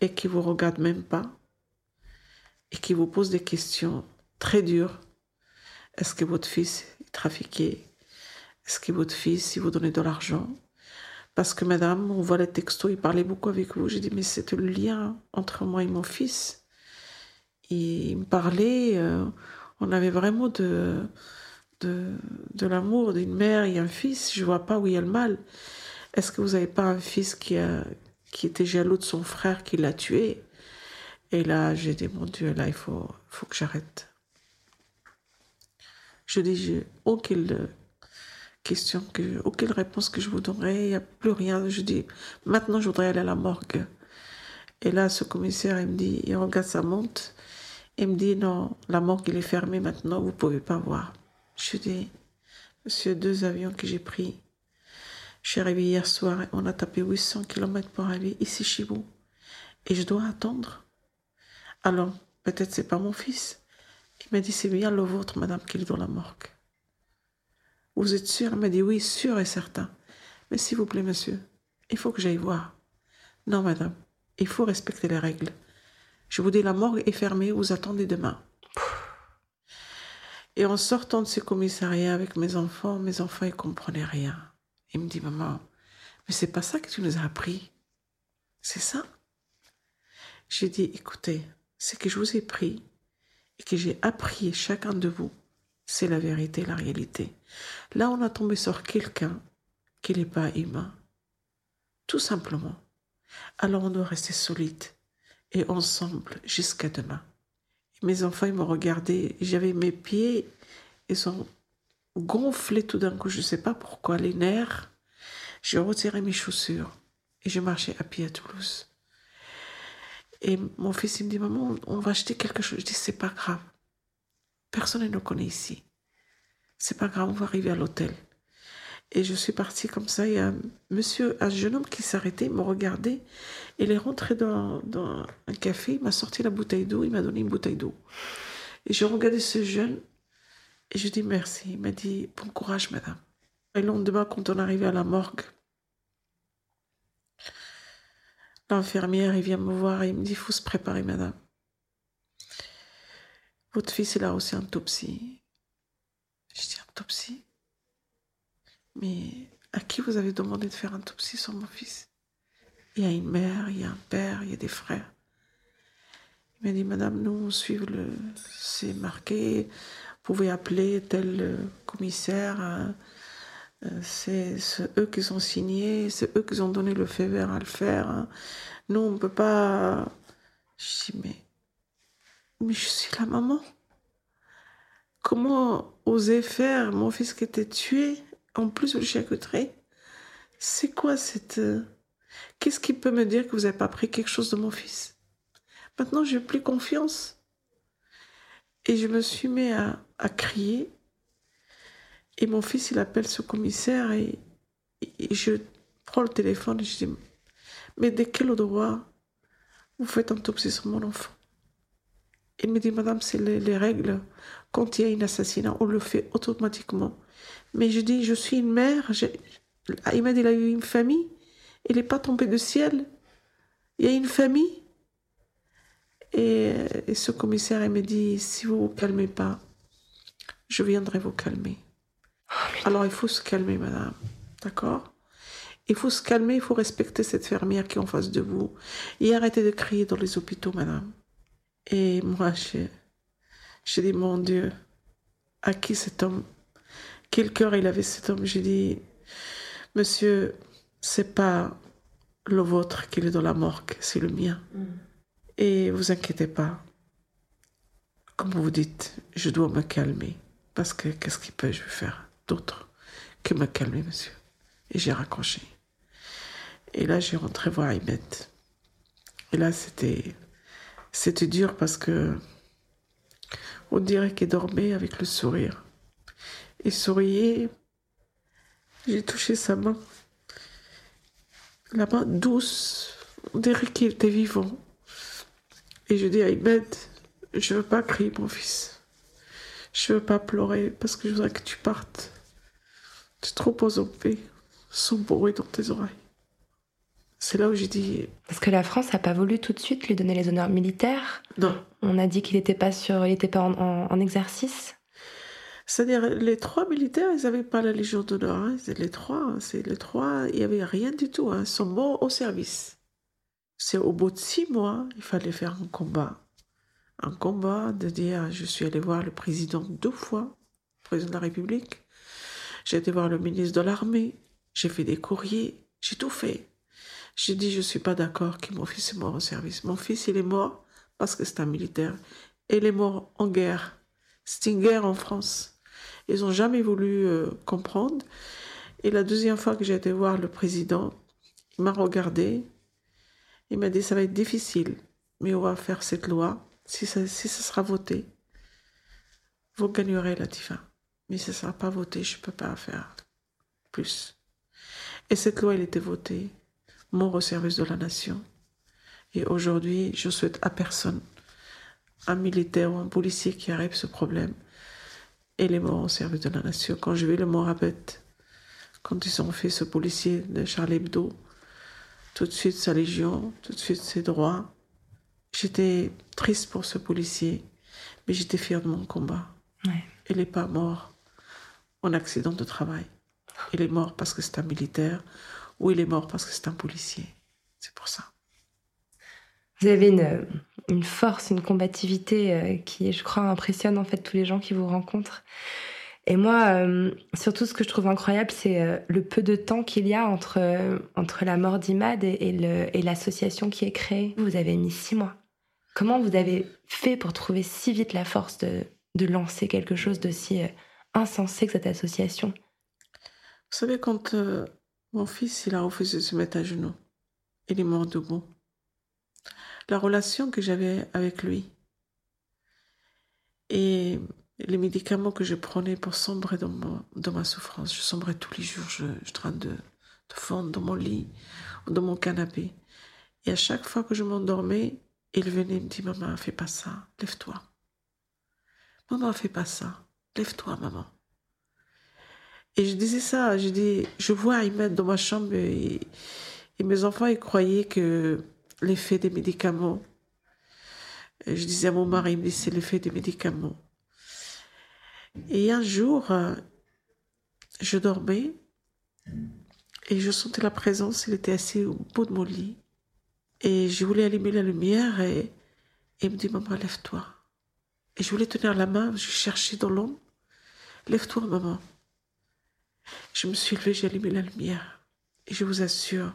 et qui vous regarde même pas et qui vous pose des questions très dures. Est-ce que votre fils trafiquer Est-ce que votre fils, il vous donnait de l'argent? Parce que madame, on voit les textos, il parlait beaucoup avec vous. J'ai dit, mais c'est le lien entre moi et mon fils. Et il me parlait, euh, on avait vraiment de, de, de l'amour d'une mère et un fils. Je vois pas où il y a le mal. Est-ce que vous n'avez pas un fils qui, a, qui était jaloux de son frère qui l'a tué? Et là, j'ai dit, mon Dieu, là, il faut, faut que j'arrête. Je dis, j'ai aucune question, que, aucune réponse que je vous donnerai, il n'y a plus rien. Je dis, maintenant je voudrais aller à la morgue. Et là, ce commissaire, il me dit, il regarde sa montre, il me dit, non, la morgue, il est fermée maintenant, vous ne pouvez pas voir. Je dis, monsieur, deux avions que j'ai pris. Je suis arrivée hier soir, on a tapé 800 km pour arriver ici chez vous. Et je dois attendre. Alors, peut-être c'est pas mon fils. Il m'a dit, c'est bien le vôtre, madame, qu'il est dans la morgue. Vous êtes sûr? Elle m'a dit, oui, sûr et certain. Mais s'il vous plaît, monsieur, il faut que j'aille voir. Non, madame, il faut respecter les règles. Je vous dis, la morgue est fermée, vous attendez demain. Et en sortant de ce commissariat avec mes enfants, mes enfants, ils comprenaient rien. Ils me disent, maman, mais c'est pas ça que tu nous as appris. C'est ça? J'ai dit, écoutez, c'est que je vous ai pris et que j'ai appris chacun de vous, c'est la vérité, la réalité. Là, on a tombé sur quelqu'un qui n'est pas humain. Tout simplement. Alors on doit rester solide et ensemble jusqu'à demain. mes enfants, ils m'ont regardé, j'avais mes pieds, ils sont gonflés tout d'un coup, je ne sais pas pourquoi, les nerfs. J'ai retiré mes chaussures et je marchais à pied à Toulouse. Et mon fils, il me dit, maman, on va acheter quelque chose. Je dis, c'est pas grave. Personne ne nous connaît ici. C'est pas grave, on va arriver à l'hôtel. Et je suis partie comme ça. Il y a un monsieur, un jeune homme qui s'arrêtait, il me regardait. Il est rentré dans, un café, il m'a sorti la bouteille d'eau, il m'a donné une bouteille d'eau. Et je regardais ce jeune et je dis merci. Il m'a dit bon courage, madame. Et le lendemain, quand on arrivait à la morgue, L'infirmière, il vient me voir et il me dit, il faut se préparer, madame. Votre fils, il a aussi un autopsie. Je dis, autopsie Mais à qui vous avez demandé de faire un autopsie sur mon fils? Il y a une mère, il y a un père, il y a des frères. Il m'a dit, Madame, nous, on suit le. C'est marqué, vous pouvez appeler tel euh, commissaire. hein. Euh, C'est eux qui ont signé, c'est eux qui ont donné le feu vert à le faire. hein. Nous, on ne peut pas. Je mais. Mais je suis la maman. Comment oser faire? Mon fils qui était tué, en plus de charcuterie C'est quoi cette. euh, Qu'est-ce qui peut me dire que vous n'avez pas pris quelque chose de mon fils? Maintenant, j'ai plus confiance. Et je me suis mis à crier. Et mon fils, il appelle ce commissaire et, je prends le téléphone et je dis Mais de quel droit vous faites autopsie sur mon enfant? Il me dit Madame, c'est les, les règles. Quand il y a un assassinat, on le fait automatiquement. Mais je dis Je suis une mère. j'ai- Il a eu une famille. Il n'est pas tombé du ciel. Il y a une famille. Et, et ce commissaire, il me dit, si vous vous calmez pas, je viendrai vous calmer. Alors il faut se calmer, madame. D'accord? Il faut se calmer, il faut respecter cette fermière qui est en face de vous. Et arrêter de crier dans les hôpitaux, madame. Et moi, je, je dis, mon Dieu, à qui cet homme Quel cœur il avait cet homme? J'ai dit, monsieur, c'est pas le vôtre qui est dans la morgue, c'est le mien. Et vous inquiétez pas. Comme vous dites, je dois me calmer. Parce que qu'est-ce qu'il peut je faire? Que me calmer, monsieur Et j'ai raccroché. Et là, j'ai rentré voir Ahmed. Et là, c'était, c'était dur parce que on dirait qu'il dormait avec le sourire. Il souriait. J'ai touché sa main. La main douce. On dirait qu'il était vivant. Et je dis à Ahmed, je veux pas crier, mon fils. Je veux pas pleurer parce que je voudrais que tu partes. Tu trop paix, sans bruit dans tes oreilles. C'est là où j'ai dit, Parce que la France n'a pas voulu tout de suite lui donner les honneurs militaires. non. On a dit qu'il n'était pas sur, il était pas en, en- en exercice. C'est-à-dire, les trois militaires, ils n'avaient pas la Légion d'honneur. hein. C'est les trois, c'est les trois, il n'y avait rien du tout. Hein. Ils sont morts au service. C'est au bout de six mois, il fallait faire un combat. Un combat de dire, je suis allé voir le président deux fois, le président de la République. J'ai été voir le ministre de l'armée. J'ai fait des courriers. J'ai tout fait. J'ai dit, je ne suis pas d'accord que mon fils est mort au service. Mon fils, il est mort parce que c'est un militaire. Et il est mort en guerre. C'est une guerre en France. Ils n'ont jamais voulu euh, comprendre. Et la deuxième fois que j'ai été voir le président, il m'a regardé. Il m'a dit, ça va être difficile, mais on va faire cette loi. Si ça, si ça sera voté, vous gagnerez la TIFA. Mais ça ne sera pas voté, je ne peux pas faire plus. Et cette loi, elle était votée, mort au service de la nation. Et aujourd'hui, je souhaite à personne, un militaire ou un policier qui arrive ce problème, et les morts au service de la nation. Quand je vis le bête, quand ils ont fait ce policier de Charlie Hebdo, tout de suite sa légion, tout de suite ses droits, j'étais triste pour ce policier, mais j'étais fière de mon combat. Ouais. Il n'est pas mort en accident de travail. Il est mort parce que c'est un militaire ou il est mort parce que c'est un policier. C'est pour ça. Vous avez une, une force, une combativité euh, qui, je crois, impressionne en fait tous les gens qui vous rencontrent. Et moi, euh, surtout, ce que je trouve incroyable, c'est euh, le peu de temps qu'il y a entre, euh, entre la mort d'Imad et, l'association qui est créée. Vous avez mis six mois. Comment vous avez fait pour trouver si vite la force de, de lancer quelque chose d'aussi euh, insensé que cette association Vous savez, quand euh, mon fils il a refusé de se mettre à genoux, il est mort debout. La relation que j'avais avec lui et les médicaments que je prenais pour sombrer dans, ma souffrance, je sombrais tous les jours, je, je train de, de fondre dans mon lit ou dans mon canapé. Et à chaque fois que je m'endormais, il venait me dire Maman, fais pas ça, lève-toi. Maman, fais pas ça, lève-toi, maman. Et je disais ça, je dis, je vois Ahmed dans ma chambre et, mes enfants, ils croyaient que l'effet des médicaments. Et je disais à mon mari, il me dit, c'est l'effet des médicaments. Et un jour, euh, je dormais et je sentais la présence, il était assis au bout de mon lit. Et je voulais allumer la lumière et, Et il me dit, maman, lève-toi. Et je voulais tenir la main, je cherchais dans l'ombre. Lève-toi, maman. Je me suis levée, j'ai allumé la lumière. Et je vous assure,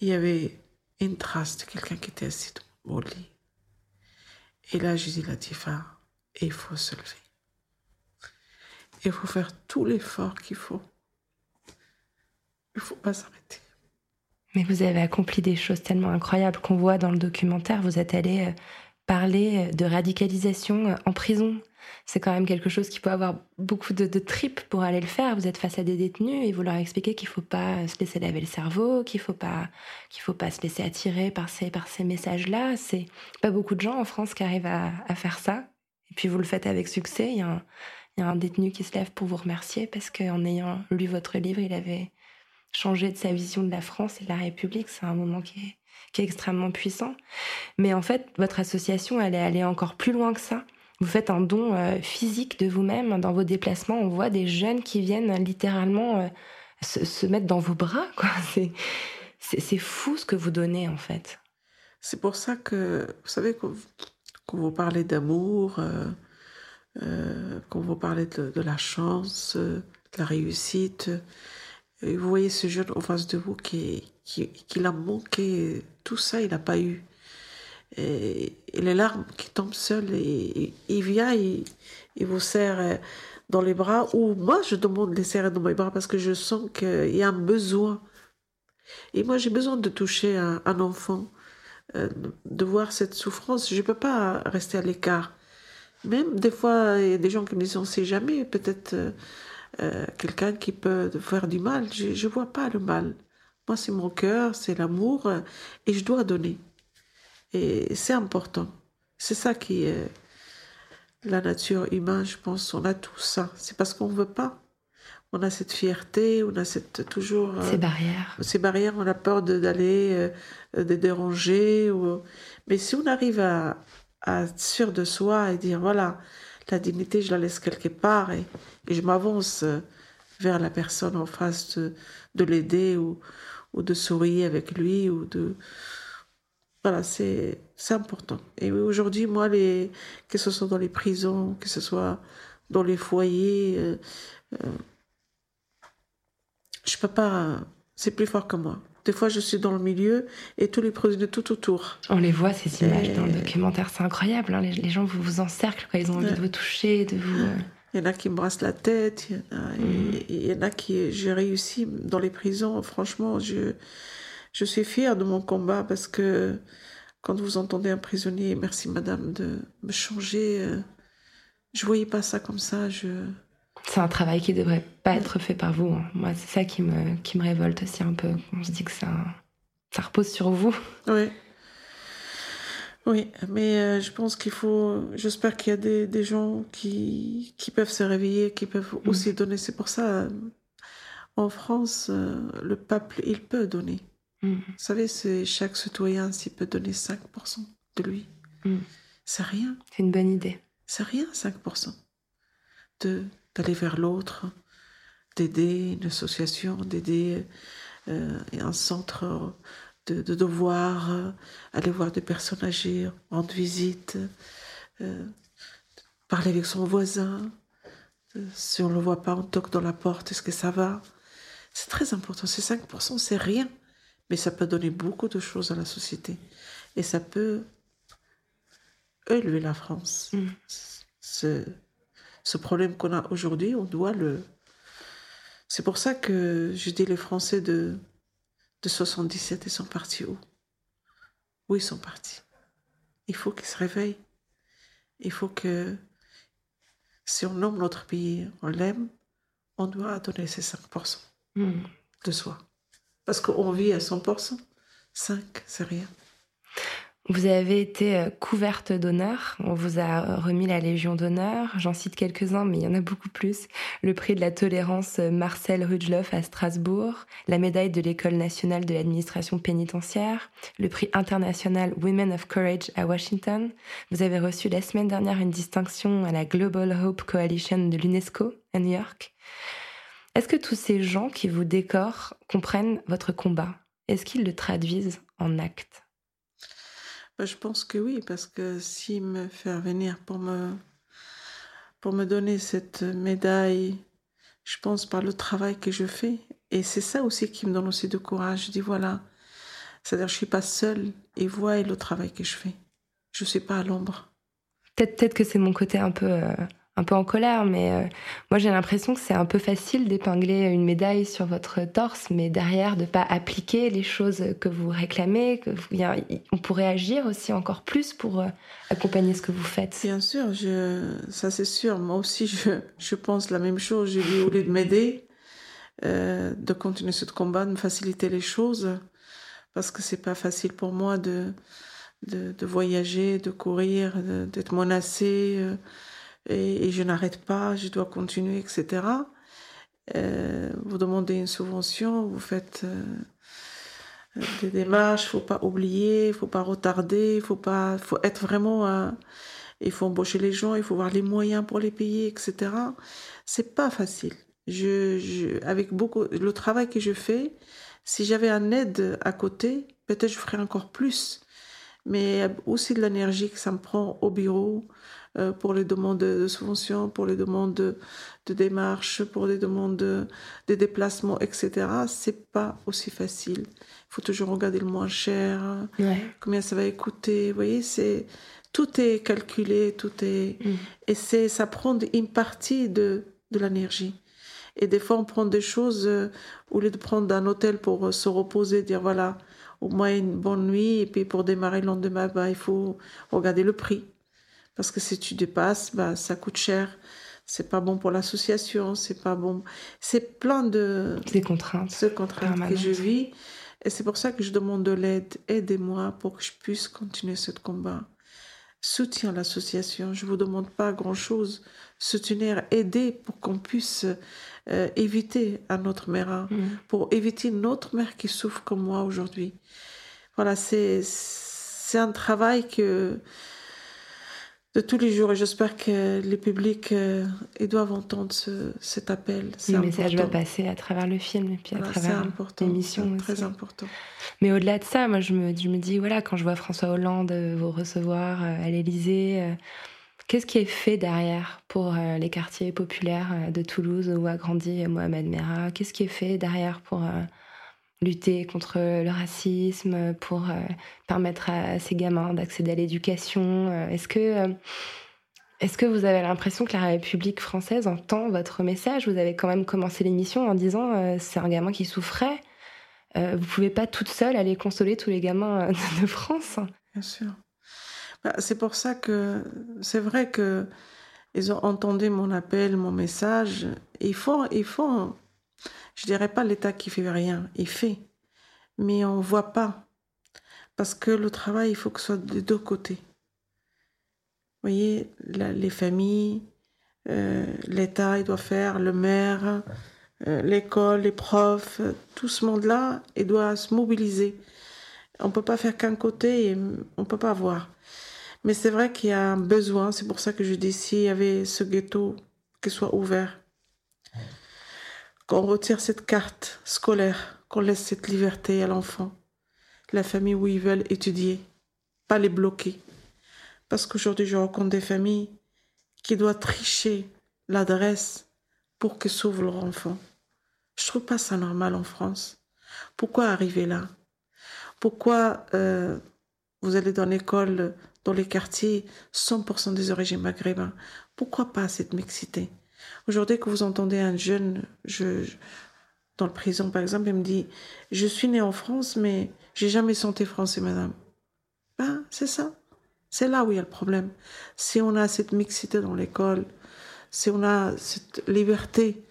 il y avait une trace de quelqu'un qui était assis dans mon lit. Et là, j'ai dit, Latifa, il faut se lever. Il faut faire tout l'effort qu'il faut. Il ne faut pas s'arrêter. Mais vous avez accompli des choses tellement incroyables qu'on voit dans le documentaire. Vous êtes allé euh, parler de radicalisation euh, en prison. C'est quand même quelque chose qui peut avoir beaucoup de, tripes pour aller le faire. Vous êtes face à des détenus et vous leur expliquez qu'il ne faut pas se laisser laver le cerveau, qu'il faut pas faut pas se laisser attirer par ces par ces messages-là. C'est pas beaucoup de gens en France qui arrivent à, à faire ça. Et puis vous le faites avec succès. Il y a un, il y a un détenu qui se lève pour vous remercier parce qu'en ayant lu votre livre, il avait changé de sa vision de la France et de la République. C'est un moment qui est, qui est extrêmement puissant. Mais en fait, votre association, elle est allée encore plus loin que ça. Vous faites un don euh, physique de vous-même. Dans vos déplacements, on voit des jeunes qui viennent littéralement euh, se, mettre dans vos bras. C'est fou ce que vous donnez, en fait. C'est pour ça que, vous savez, quand, vous parlez d'amour, euh, euh, quand vous parlez de, la chance, de la réussite, vous voyez ce jeune en face de vous qui, qui, qui l'a manqué, tout ça, il n'a pas eu. Et, les larmes qui tombent seules, il vient, il, il, vous serre dans les bras, ou moi je demande de les serrer dans mes bras parce que je sens qu'il y a un besoin. Et moi j'ai besoin de toucher un, un enfant, euh, de voir cette souffrance. Je ne peux pas rester à l'écart. Même des fois, il y a des gens qui me disent on ne sait jamais, peut-être. Euh, euh, quelqu'un qui peut faire du mal. Je ne vois pas le mal. Moi, c'est mon cœur, c'est l'amour, euh, et je dois donner. Et c'est important. C'est ça qui est la nature humaine, je pense. On a tout ça. C'est parce qu'on ne veut pas. On a cette fierté, on a cette toujours ces barrières. Ces barrières, on a peur d'aller, de, de, déranger. Ou... Mais si on arrive à, à être sûr de soi et dire voilà, la dignité, je la laisse quelque part et, je m'avance vers la personne en face de, de l'aider ou, de sourire avec lui ou de voilà c'est c'est important. Et aujourd'hui moi les que ce soit dans les prisons que ce soit dans les foyers euh, euh, je peux pas c'est plus fort que moi des fois, je suis dans le milieu et tous les prisonniers tout autour. On les voit, ces images et... dans le documentaire. C'est incroyable. Hein. Les, les, gens vous, vous encerclent ils ont envie ouais. de vous toucher, de vous. Il y en a qui me brassent la tête. Il y en a, mmh. il y en a qui. J'ai réussi dans les prisons. Franchement, je, je suis fière de mon combat parce que quand vous entendez un prisonnier, merci madame de me changer, euh, je voyais pas ça comme ça. Je. C'est un travail qui devrait pas être fait par vous. Hein. Moi, c'est ça qui me, qui me révolte aussi un peu. On se dit que ça, ça repose sur vous. Oui. Oui, mais euh, je pense qu'il faut. J'espère qu'il y a des, des gens qui, qui peuvent se réveiller, qui peuvent mmh. aussi donner. C'est pour ça, en France, euh, le peuple, il peut donner. Mmh. Vous savez, c'est chaque citoyen, s'il peut donner 5% de lui, mmh. c'est rien. C'est une bonne idée. C'est rien, 5%. De, d'aller vers l'autre, d'aider une association, d'aider euh, un centre de, de devoir, euh, aller voir des personnes âgées, rendre visite, euh, parler avec son voisin. Si on ne le voit pas, on toque dans la porte, est-ce que ça va? C'est très important. Ces 5%, c'est rien. Mais ça peut donner beaucoup de choses à la société. Et ça peut élever la France. Mmh. Ce, ce problème qu'on a aujourd'hui, on doit le... C'est pour ça que je dis les Français de, de 77, ils sont partis où? Où ils sont partis? Il faut qu'ils se réveillent. Il faut que, si on nomme notre pays, on l'aime, on doit donner ces 5% mmh. de soi. Parce qu'on vit à 100%. 5, c'est rien. Vous avez été euh, couverte d'honneur. On vous a remis la Légion d'honneur. J'en cite quelques-uns, mais il y en a beaucoup plus. Le prix de la tolérance euh, Marcel Rudloff à Strasbourg, la médaille de l'École nationale de l'administration pénitentiaire, le prix international Women of Courage à Washington. Vous avez reçu la semaine dernière une distinction à la Global Hope Coalition de l'UNESCO à New York. Est-ce que tous ces gens qui vous décorent comprennent votre combat? Est-ce qu'ils le traduisent en actes? Ben, je pense que oui, parce que s'il me fait venir pour me, pour me donner cette médaille, je pense par le travail que je fais. Et c'est ça aussi qui me donne aussi de courage. Je dis voilà, c'est-à-dire je suis pas seule et voyez le travail que je fais. Je suis pas à l'ombre. Peut-être peut que c'est mon côté un peu euh, un peu en colère, mais euh, moi j'ai l'impression que c'est un peu facile d'épingler une médaille sur votre torse, mais derrière de pas appliquer les choses que vous réclamez. Que on pourrait agir aussi encore plus pour euh, accompagner ce que vous faites. Bien sûr, ça c'est sûr. Moi aussi, je, je pense la même chose. Je dis au lieu de m'aider, euh, de continuer ce combat, de faciliter les choses, parce que c'est pas facile pour moi de, de, de voyager, de courir, d'être menacée et, je n'arrête pas, je dois continuer, etc. Euh, vous demandez une subvention, vous faites euh, des démarches, faut pas oublier, faut pas retarder, faut pas, faut être vraiment, il faut embaucher les gens, il faut avoir les moyens pour les payer, etc. C'est pas facile. Je, avec beaucoup, le travail que je fais, si j'avais un aide à côté, peut-être je ferais encore plus. Mais aussi de l'énergie que ça me prend au bureau, euh, pour les demandes de subventions, pour les demandes de, démarches, pour les demandes de, déplacements, etc. C'est pas aussi facile. Il faut toujours regarder le moins cher, combien ça va coûter? Vous voyez, c'est tout est calculé, tout est mm. et c'est ça prend une partie de de l'énergie. Et des fois, on prend des choses euh, au lieu de prendre un hôtel pour euh, se reposer, dire voilà, au moins une bonne nuit, et puis pour démarrer le lendemain, bah, il faut regarder le prix. Parce que si tu dépasses, bah, ça coûte cher. C'est pas bon pour l'association, c'est pas bon. C'est plein de. Des contraintes. Ces contraintes que je vis. Et c'est pour ça que je demande de l'aide. Aidez-moi pour que je puisse continuer ce combat. Soutiens l'association. Je vous demande pas grand chose. Soutenir, aider pour qu'on puisse euh, éviter à notre mère, mm. pour éviter notre mère qui souffre comme moi aujourd'hui. Voilà, c'est, c'est un travail que, de tous les jours et j'espère que les publics euh, ils doivent entendre ce, cet appel. Le message va passer à travers le film et puis à travers l'émission. C'est très important. Mais au-delà de ça, moi je me, je me dis voilà quand je vois François Hollande euh, vous recevoir euh, à l'Élysée, qu'est-ce qui est fait derrière pour les quartiers populaires de Toulouse où a grandi Mohamed Merah? Qu'est-ce qui est fait derrière pour lutter contre le racisme, pour euh, permettre à, ces gamins d'accéder à l'éducation euh, Est-ce que, euh, est que vous avez l'impression que la République française entend votre message? Vous avez quand même commencé l'émission en disant c'est un gamin qui souffrait. vous pouvez pas toute seule aller consoler tous les gamins de France. Bien sûr. Bah, c'est pour ça que c'est vrai que ils ont entendu mon appel, mon message. Il faut, il faut je dirais pas l'État qui fait rien, il fait, mais on voit pas parce que le travail il faut que ce soit des deux côtés. Vous voyez, les familles, euh, l'État il doit faire, le maire, euh, l'école, les profs, tout ce monde-là, il doit se mobiliser. On peut pas faire qu'un côté et on peut pas voir. Mais c'est vrai qu'il y a un besoin, c'est pour ça que je dis s'il y avait ce ghetto qui soit ouvert, qu'on retire cette carte scolaire, qu'on laisse cette liberté à l'enfant, la famille où ils veulent étudier, pas les bloquer. Parce qu'aujourd'hui, je rencontre des familles qui doivent tricher l'adresse pour que s'ouvre leur enfant. Je trouve pas ça normal en France. Pourquoi arriver là? Pourquoi euh, vous allez dans l'école, dans les quartiers, 100% des origines maghrébins? Pourquoi pas cette mixité? Aujourd'hui, que vous entendez un jeune, je, dans le prison par exemple, il me dit Je suis né en France, mais j'ai jamais senti français, madame. Ben, c'est ça. C'est là où il y a le problème. Si on a cette mixité dans l'école, si on a cette liberté,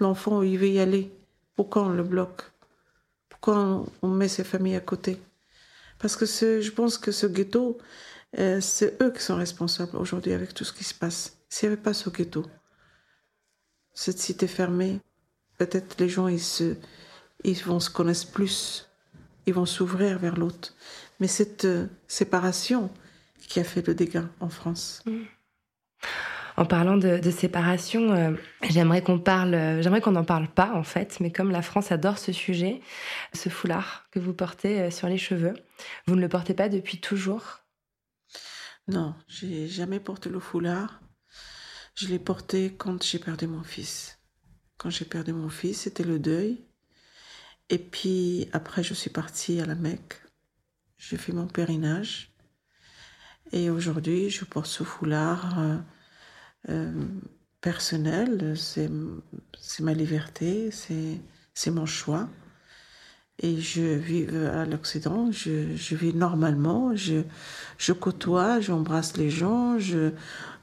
l'enfant, il veut y aller, pourquoi on le bloque? Pourquoi on, met ses familles à côté? Parce que je pense que ce ghetto, euh, c'est eux qui sont responsables aujourd'hui avec tout ce qui se passe. S'il n'y avait pas ce ghetto, cette cité fermée, peut-être les gens ils se, ils vont se connaître plus, ils vont s'ouvrir vers l'autre. Mais cette euh, séparation qui a fait le dégât en France. En parlant de, séparation, euh, j'aimerais qu'on parle, euh, j'aimerais qu'on n'en parle pas en fait, mais comme la France adore ce sujet, ce foulard que vous portez sur les cheveux, vous ne le portez pas depuis toujours? Non, j'ai jamais porté le foulard. Je l'ai porté quand j'ai perdu mon fils. Quand j'ai perdu mon fils, c'était le deuil. Et puis après, je suis partie à la Mecque. J'ai fait mon pèlerinage. Et aujourd'hui, je porte ce foulard euh, euh, personnel. C'est ma liberté, c'est mon choix. Et je vis à l'Occident, je, vis normalement, je, côtoie, j'embrasse les gens,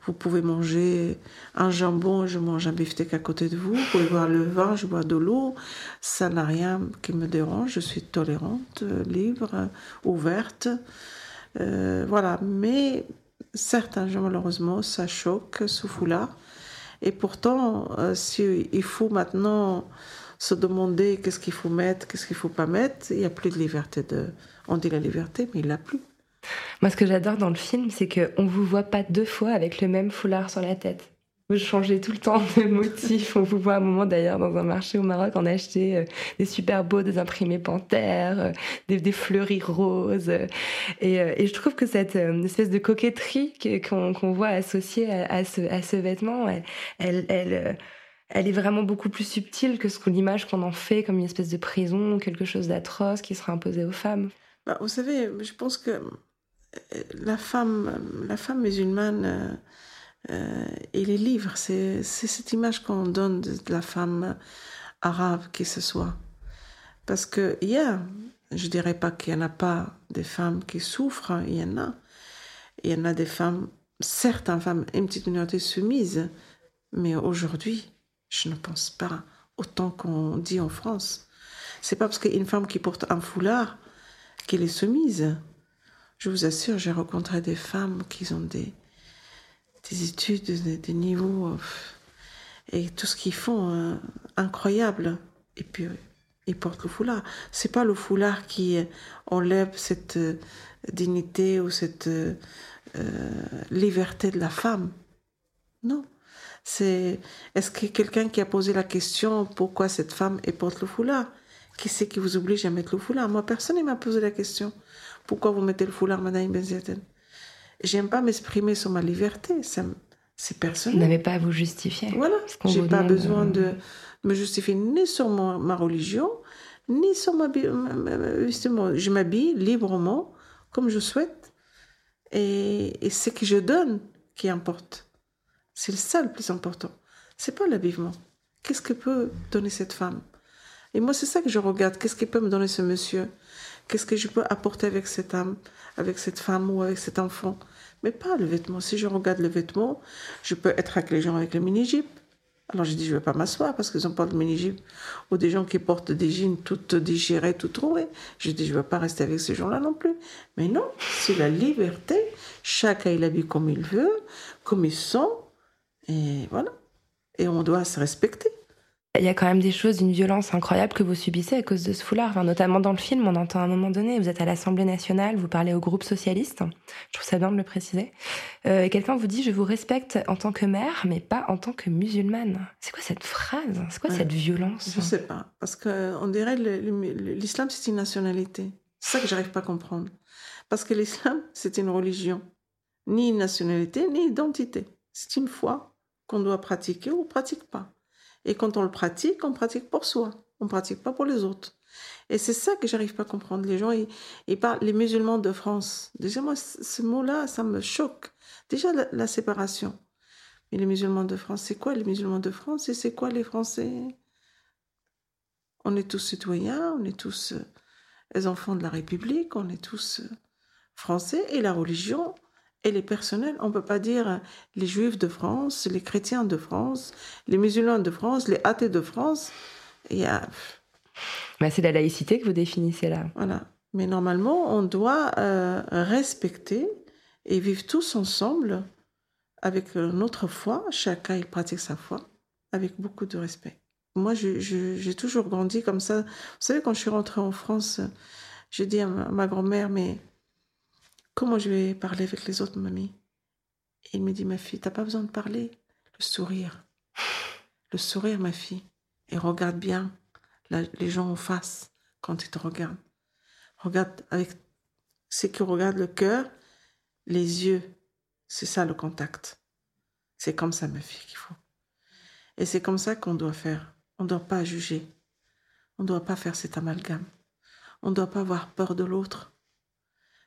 vous pouvez manger un jambon, je mange un beefsteak à côté de vous. Vous pouvez boire le vin, je bois de l'eau. Ça n'a rien qui me dérange. Je suis tolérante, libre, ouverte. Euh, voilà. Mais certains gens, malheureusement, ça choque ce foulard. Et pourtant, euh, s'il faut maintenant se demander qu'est-ce qu'il faut mettre, qu'est-ce qu'il faut pas mettre, il n'y a plus de liberté. On dit la liberté, mais il l'a plus. Moi, ce que j'adore dans le film, c'est qu'on ne vous voit pas deux fois avec le même foulard sur la tête. Vous changez tout le temps de motif. On vous voit à un moment d'ailleurs dans un marché au Maroc en acheter euh, des super beaux, des imprimés panthères, euh, des, fleuris roses. Et, euh, et, je trouve que cette espèce de coquetterie qu'on voit associée à, ce, vêtement, elle, est vraiment beaucoup plus subtile que ce l'image qu'on en fait comme une espèce de prison, quelque chose d'atroce qui sera imposé aux femmes. Bah, vous savez, je pense que la femme, la femme musulmane euh, et les livres, c'est cette image qu'on donne de, la femme arabe qui ce soit. Parce que il y a, je dirais pas qu'il y en a pas des femmes qui souffrent, il y en a. Il y en a des femmes, certaines femmes, une petite minorité soumise, mais aujourd'hui, je ne pense pas autant qu'on dit en France. C'est pas parce qu'une femme qui porte un foulard qu'elle est soumise. Je vous assure, j'ai rencontré des femmes qui ont des, des études, des, niveaux euh, et tout ce qu'ils font euh, incroyable. Et puis ils portent le foulard. C'est pas le foulard qui enlève cette euh, dignité ou cette liberté de la femme. Non. C'est est-ce que quelqu'un qui a posé la question pourquoi cette femme porte le foulard? Qui c'est qui vous oblige à mettre le foulard? Moi, personne ne m'a posé la question. Pourquoi vous mettez le foulard, Madame Benziaten? J'aime pas m'exprimer sur ma liberté, c'est personnel. Vous n'avez pas à vous justifier. Voilà, j'ai pas besoin de me justifier ni sur ma, religion, ni sur ma... Justement, je m'habille librement, comme je souhaite, et, et ce que je donne qui importe. C'est ça le plus important. C'est pas l'habillement. Qu'est-ce que peut donner cette femme? Et moi, c'est ça que je regarde. Qu'est-ce qu'il peut me donner ce monsieur? Qu'est-ce que je peux apporter avec cette âme, avec cette femme ou avec cet enfant? Mais pas le vêtement. Si je regarde le vêtement, je peux être avec les gens avec le mini-jeep. Alors je dis, je ne vais pas m'asseoir parce qu'ils ont pas de mini-jeep. Ou des gens qui portent des jeans toutes déchirées, toutes trouées. Je dis, je ne vais pas rester avec ces gens-là non plus. Mais non, c'est la liberté. Chacun il habille comme il veut, comme il sent. Et voilà. Et on doit se respecter. Il y a quand même des choses d'une violence incroyable que vous subissez à cause de ce foulard. notamment dans le film, on entend à un moment donné, vous êtes à l'Assemblée nationale, vous parlez au groupe socialiste. Je trouve ça bien de le préciser. Euh, et quelqu'un vous dit, je vous respecte en tant que mère, mais pas en tant que musulmane. C'est quoi cette phrase? C'est quoi cette violence? Je sais pas. Parce qu'on dirait l'islam, c'est une nationalité. C'est ça que j'arrive pas à comprendre. Parce que l'islam, c'est une religion. Ni une nationalité, ni identité. C'est une foi qu'on doit pratiquer ou pratique pas. Et quand on le pratique, on pratique pour soi. On pratique pas pour les autres. Et c'est ça que j'arrive pas à comprendre. Les gens, ils, parlent, les musulmans de France. Déjà, moi, ce mot-là, ça me choque. Déjà, la, séparation. Mais les musulmans de France, c'est quoi les musulmans de France et c'est quoi les Français? On est tous citoyens, on est tous euh, les enfants de la République, on est tous euh, français et la religion, et les personnels. On ne peut pas dire les juifs de France, les chrétiens de France, les musulmans de France, les athées de France. Il bah, c'est la laïcité que vous définissez là. Voilà. Mais normalement, on doit euh, respecter et vivre tous ensemble avec euh, notre foi. Chacun il pratique sa foi avec beaucoup de respect. Moi, j'ai toujours grandi comme ça. Vous savez, quand je suis rentrée en France, j'ai dit à ma grand-mère, mais Comment je vais parler avec les autres, mamie? Il me dit, ma fille, t'as pas besoin de parler. Le sourire. Le sourire, ma fille. Et regarde bien la- les gens en face quand ils te regardent. Regarde avec ce qui regarde le cœur, les yeux. C'est ça le contact. C'est comme ça, ma fille, qu'il faut. Et c'est comme ça qu'on doit faire. On ne doit pas juger. On ne doit pas faire cet amalgame. On ne doit pas avoir peur de l'autre.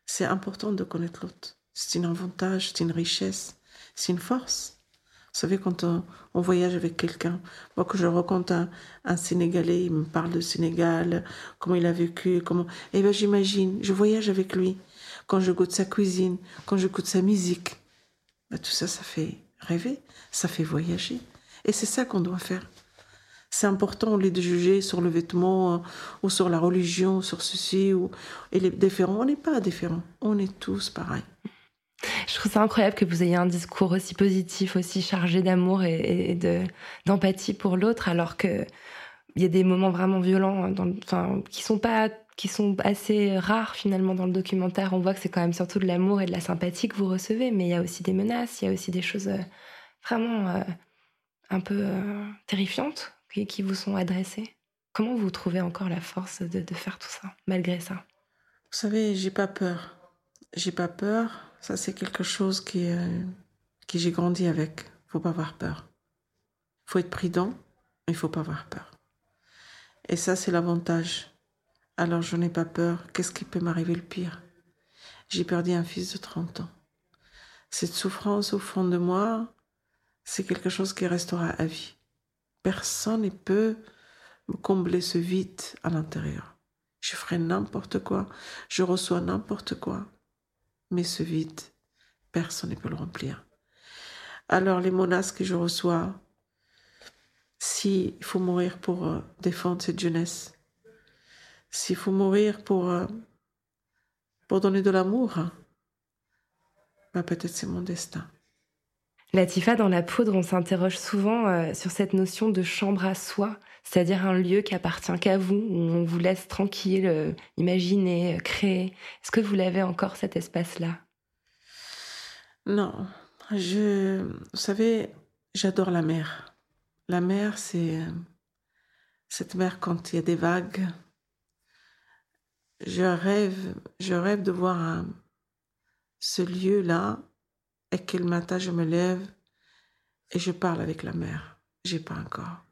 C'est important de connaître l'autre. C'est un avantage, c'est une richesse, c'est une force. Vous savez, quand on, on voyage avec quelqu'un, moi, que je rencontre un, un Sénégalais, il me parle de Sénégal, comment il a vécu, comment. Eh bien, j'imagine, je voyage avec lui. Quand je goûte sa cuisine, quand je goûte sa musique, ben, tout ça, ça fait rêver, ça fait voyager. Et c'est ça qu'on doit faire. C'est important au lieu de juger sur le vêtement euh, ou sur la religion, sur ceci ou et les différents. On n'est pas différents. On est tous pareils. Je trouve ça incroyable que vous ayez un discours aussi positif, aussi chargé d'amour et, de d'empathie pour l'autre, alors que il y a des moments vraiment violents, le- enfin, qui sont pas, qui sont assez rares finalement dans le documentaire. On voit que c'est quand même surtout de l'amour et de la sympathie que vous recevez, mais il y a aussi des menaces, il y a aussi des choses euh, vraiment euh, un peu terrifiantes qui, vous sont adressées. Comment vous trouvez encore la force de, de faire tout ça, malgré ça? Vous savez, j'ai pas peur. J'ai pas peur. Ça, c'est quelque chose qui, euh, qui j'ai grandi avec. Faut pas avoir peur. Faut être prudent, mais il faut pas avoir peur. Et ça, c'est l'avantage. Alors, je n'ai pas peur. Qu'est-ce qui peut m'arriver le pire? J'ai perdu un fils de 30 ans. Cette souffrance au fond de moi, c'est quelque chose qui restera à vie. Personne ne peut me combler ce vide à l'intérieur. Je ferai n'importe quoi, je reçois n'importe quoi, mais ce vide, personne ne peut le remplir. Alors les menaces que je reçois, s'il faut mourir pour euh, défendre cette jeunesse, s'il faut mourir pour, euh, donner de l'amour, hein, bah, peut-être c'est mon destin. Latifa, dans la poudre, on s'interroge souvent euh, sur cette notion de chambre à soi, c'est-à-dire un lieu qui appartient qu'à vous, où on vous laisse tranquille, euh, imaginer, euh, créer. Est-ce que vous l'avez encore cet espace-là? Non, je, vous savez, j'adore la mer. La mer, c'est cette mer quand il y a des vagues. Je rêve, je rêve de voir un- ce lieu-là et que le matin je me lève et je parle avec la mer. J'ai pas encore.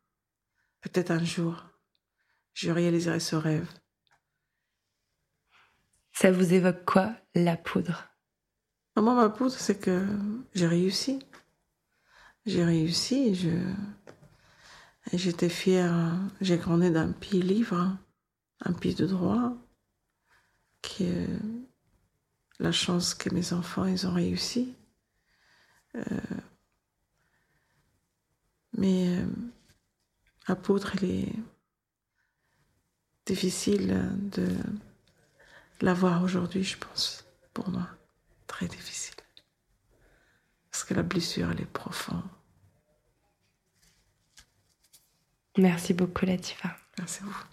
Peut-être un jour, je réaliserai ce rêve. Ça vous évoque quoi, la poudre? Moi, ma poudre, c'est que j'ai réussi. J'ai réussi je. J'étais fière. J'ai grandi d'un pays libre, un pays de droit, qui est la chance que mes enfants, ils ont réussi. Euh, mais euh, la poudre, elle est difficile de l'avoir aujourd'hui, je pense, pour moi très difficile. Parce que la blessure, elle est profonde. Merci beaucoup, Latifa. Merci à vous.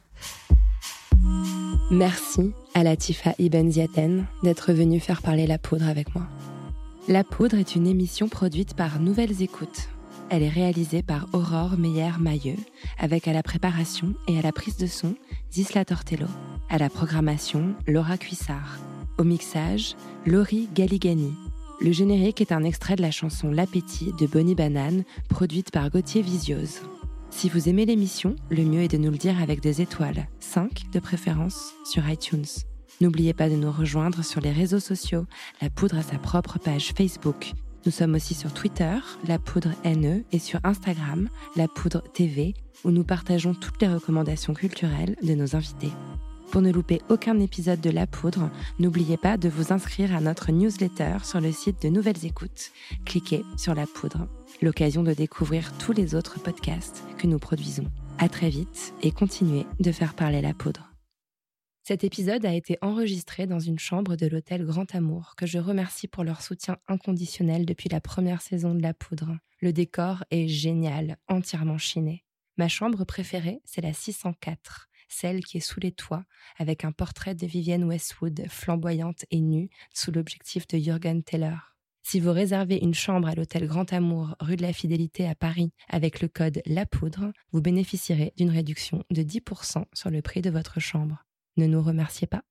Merci à Latifa Ibn Ziaten d'être venue faire parler la poudre avec moi. La poudre est une émission produite par Nouvelles Écoutes. Elle est réalisée par Aurore Meyer-Mailleux, avec à la préparation et à la prise de son Zisla Tortello, à la programmation Laura Cuissard, au mixage Laurie Galigani. Le générique est un extrait de la chanson L'appétit de Bonnie Banane, produite par Gauthier Visiose. Si vous aimez l'émission, le mieux est de nous le dire avec des étoiles, 5 de préférence sur iTunes. N'oubliez pas de nous rejoindre sur les réseaux sociaux. La Poudre a sa propre page Facebook. Nous sommes aussi sur Twitter, La Poudre NE, et sur Instagram, La Poudre TV, où nous partageons toutes les recommandations culturelles de nos invités. Pour ne louper aucun épisode de La Poudre, n'oubliez pas de vous inscrire à notre newsletter sur le site de Nouvelles Écoutes. Cliquez sur La Poudre, l'occasion de découvrir tous les autres podcasts que nous produisons. À très vite et continuez de faire parler la poudre. Cet épisode a été enregistré dans une chambre de l'hôtel Grand Amour, que je remercie pour leur soutien inconditionnel depuis la première saison de La Poudre. Le décor est génial, entièrement chiné. Ma chambre préférée, c'est la 604, celle qui est sous les toits, avec un portrait de Vivienne Westwood, flamboyante et nue, sous l'objectif de Jürgen Teller. Si vous réservez une chambre à l'hôtel Grand Amour, rue de la Fidélité à Paris, avec le code La Poudre, vous bénéficierez d'une réduction de 10% sur le prix de votre chambre. Ne nous remerciez pas.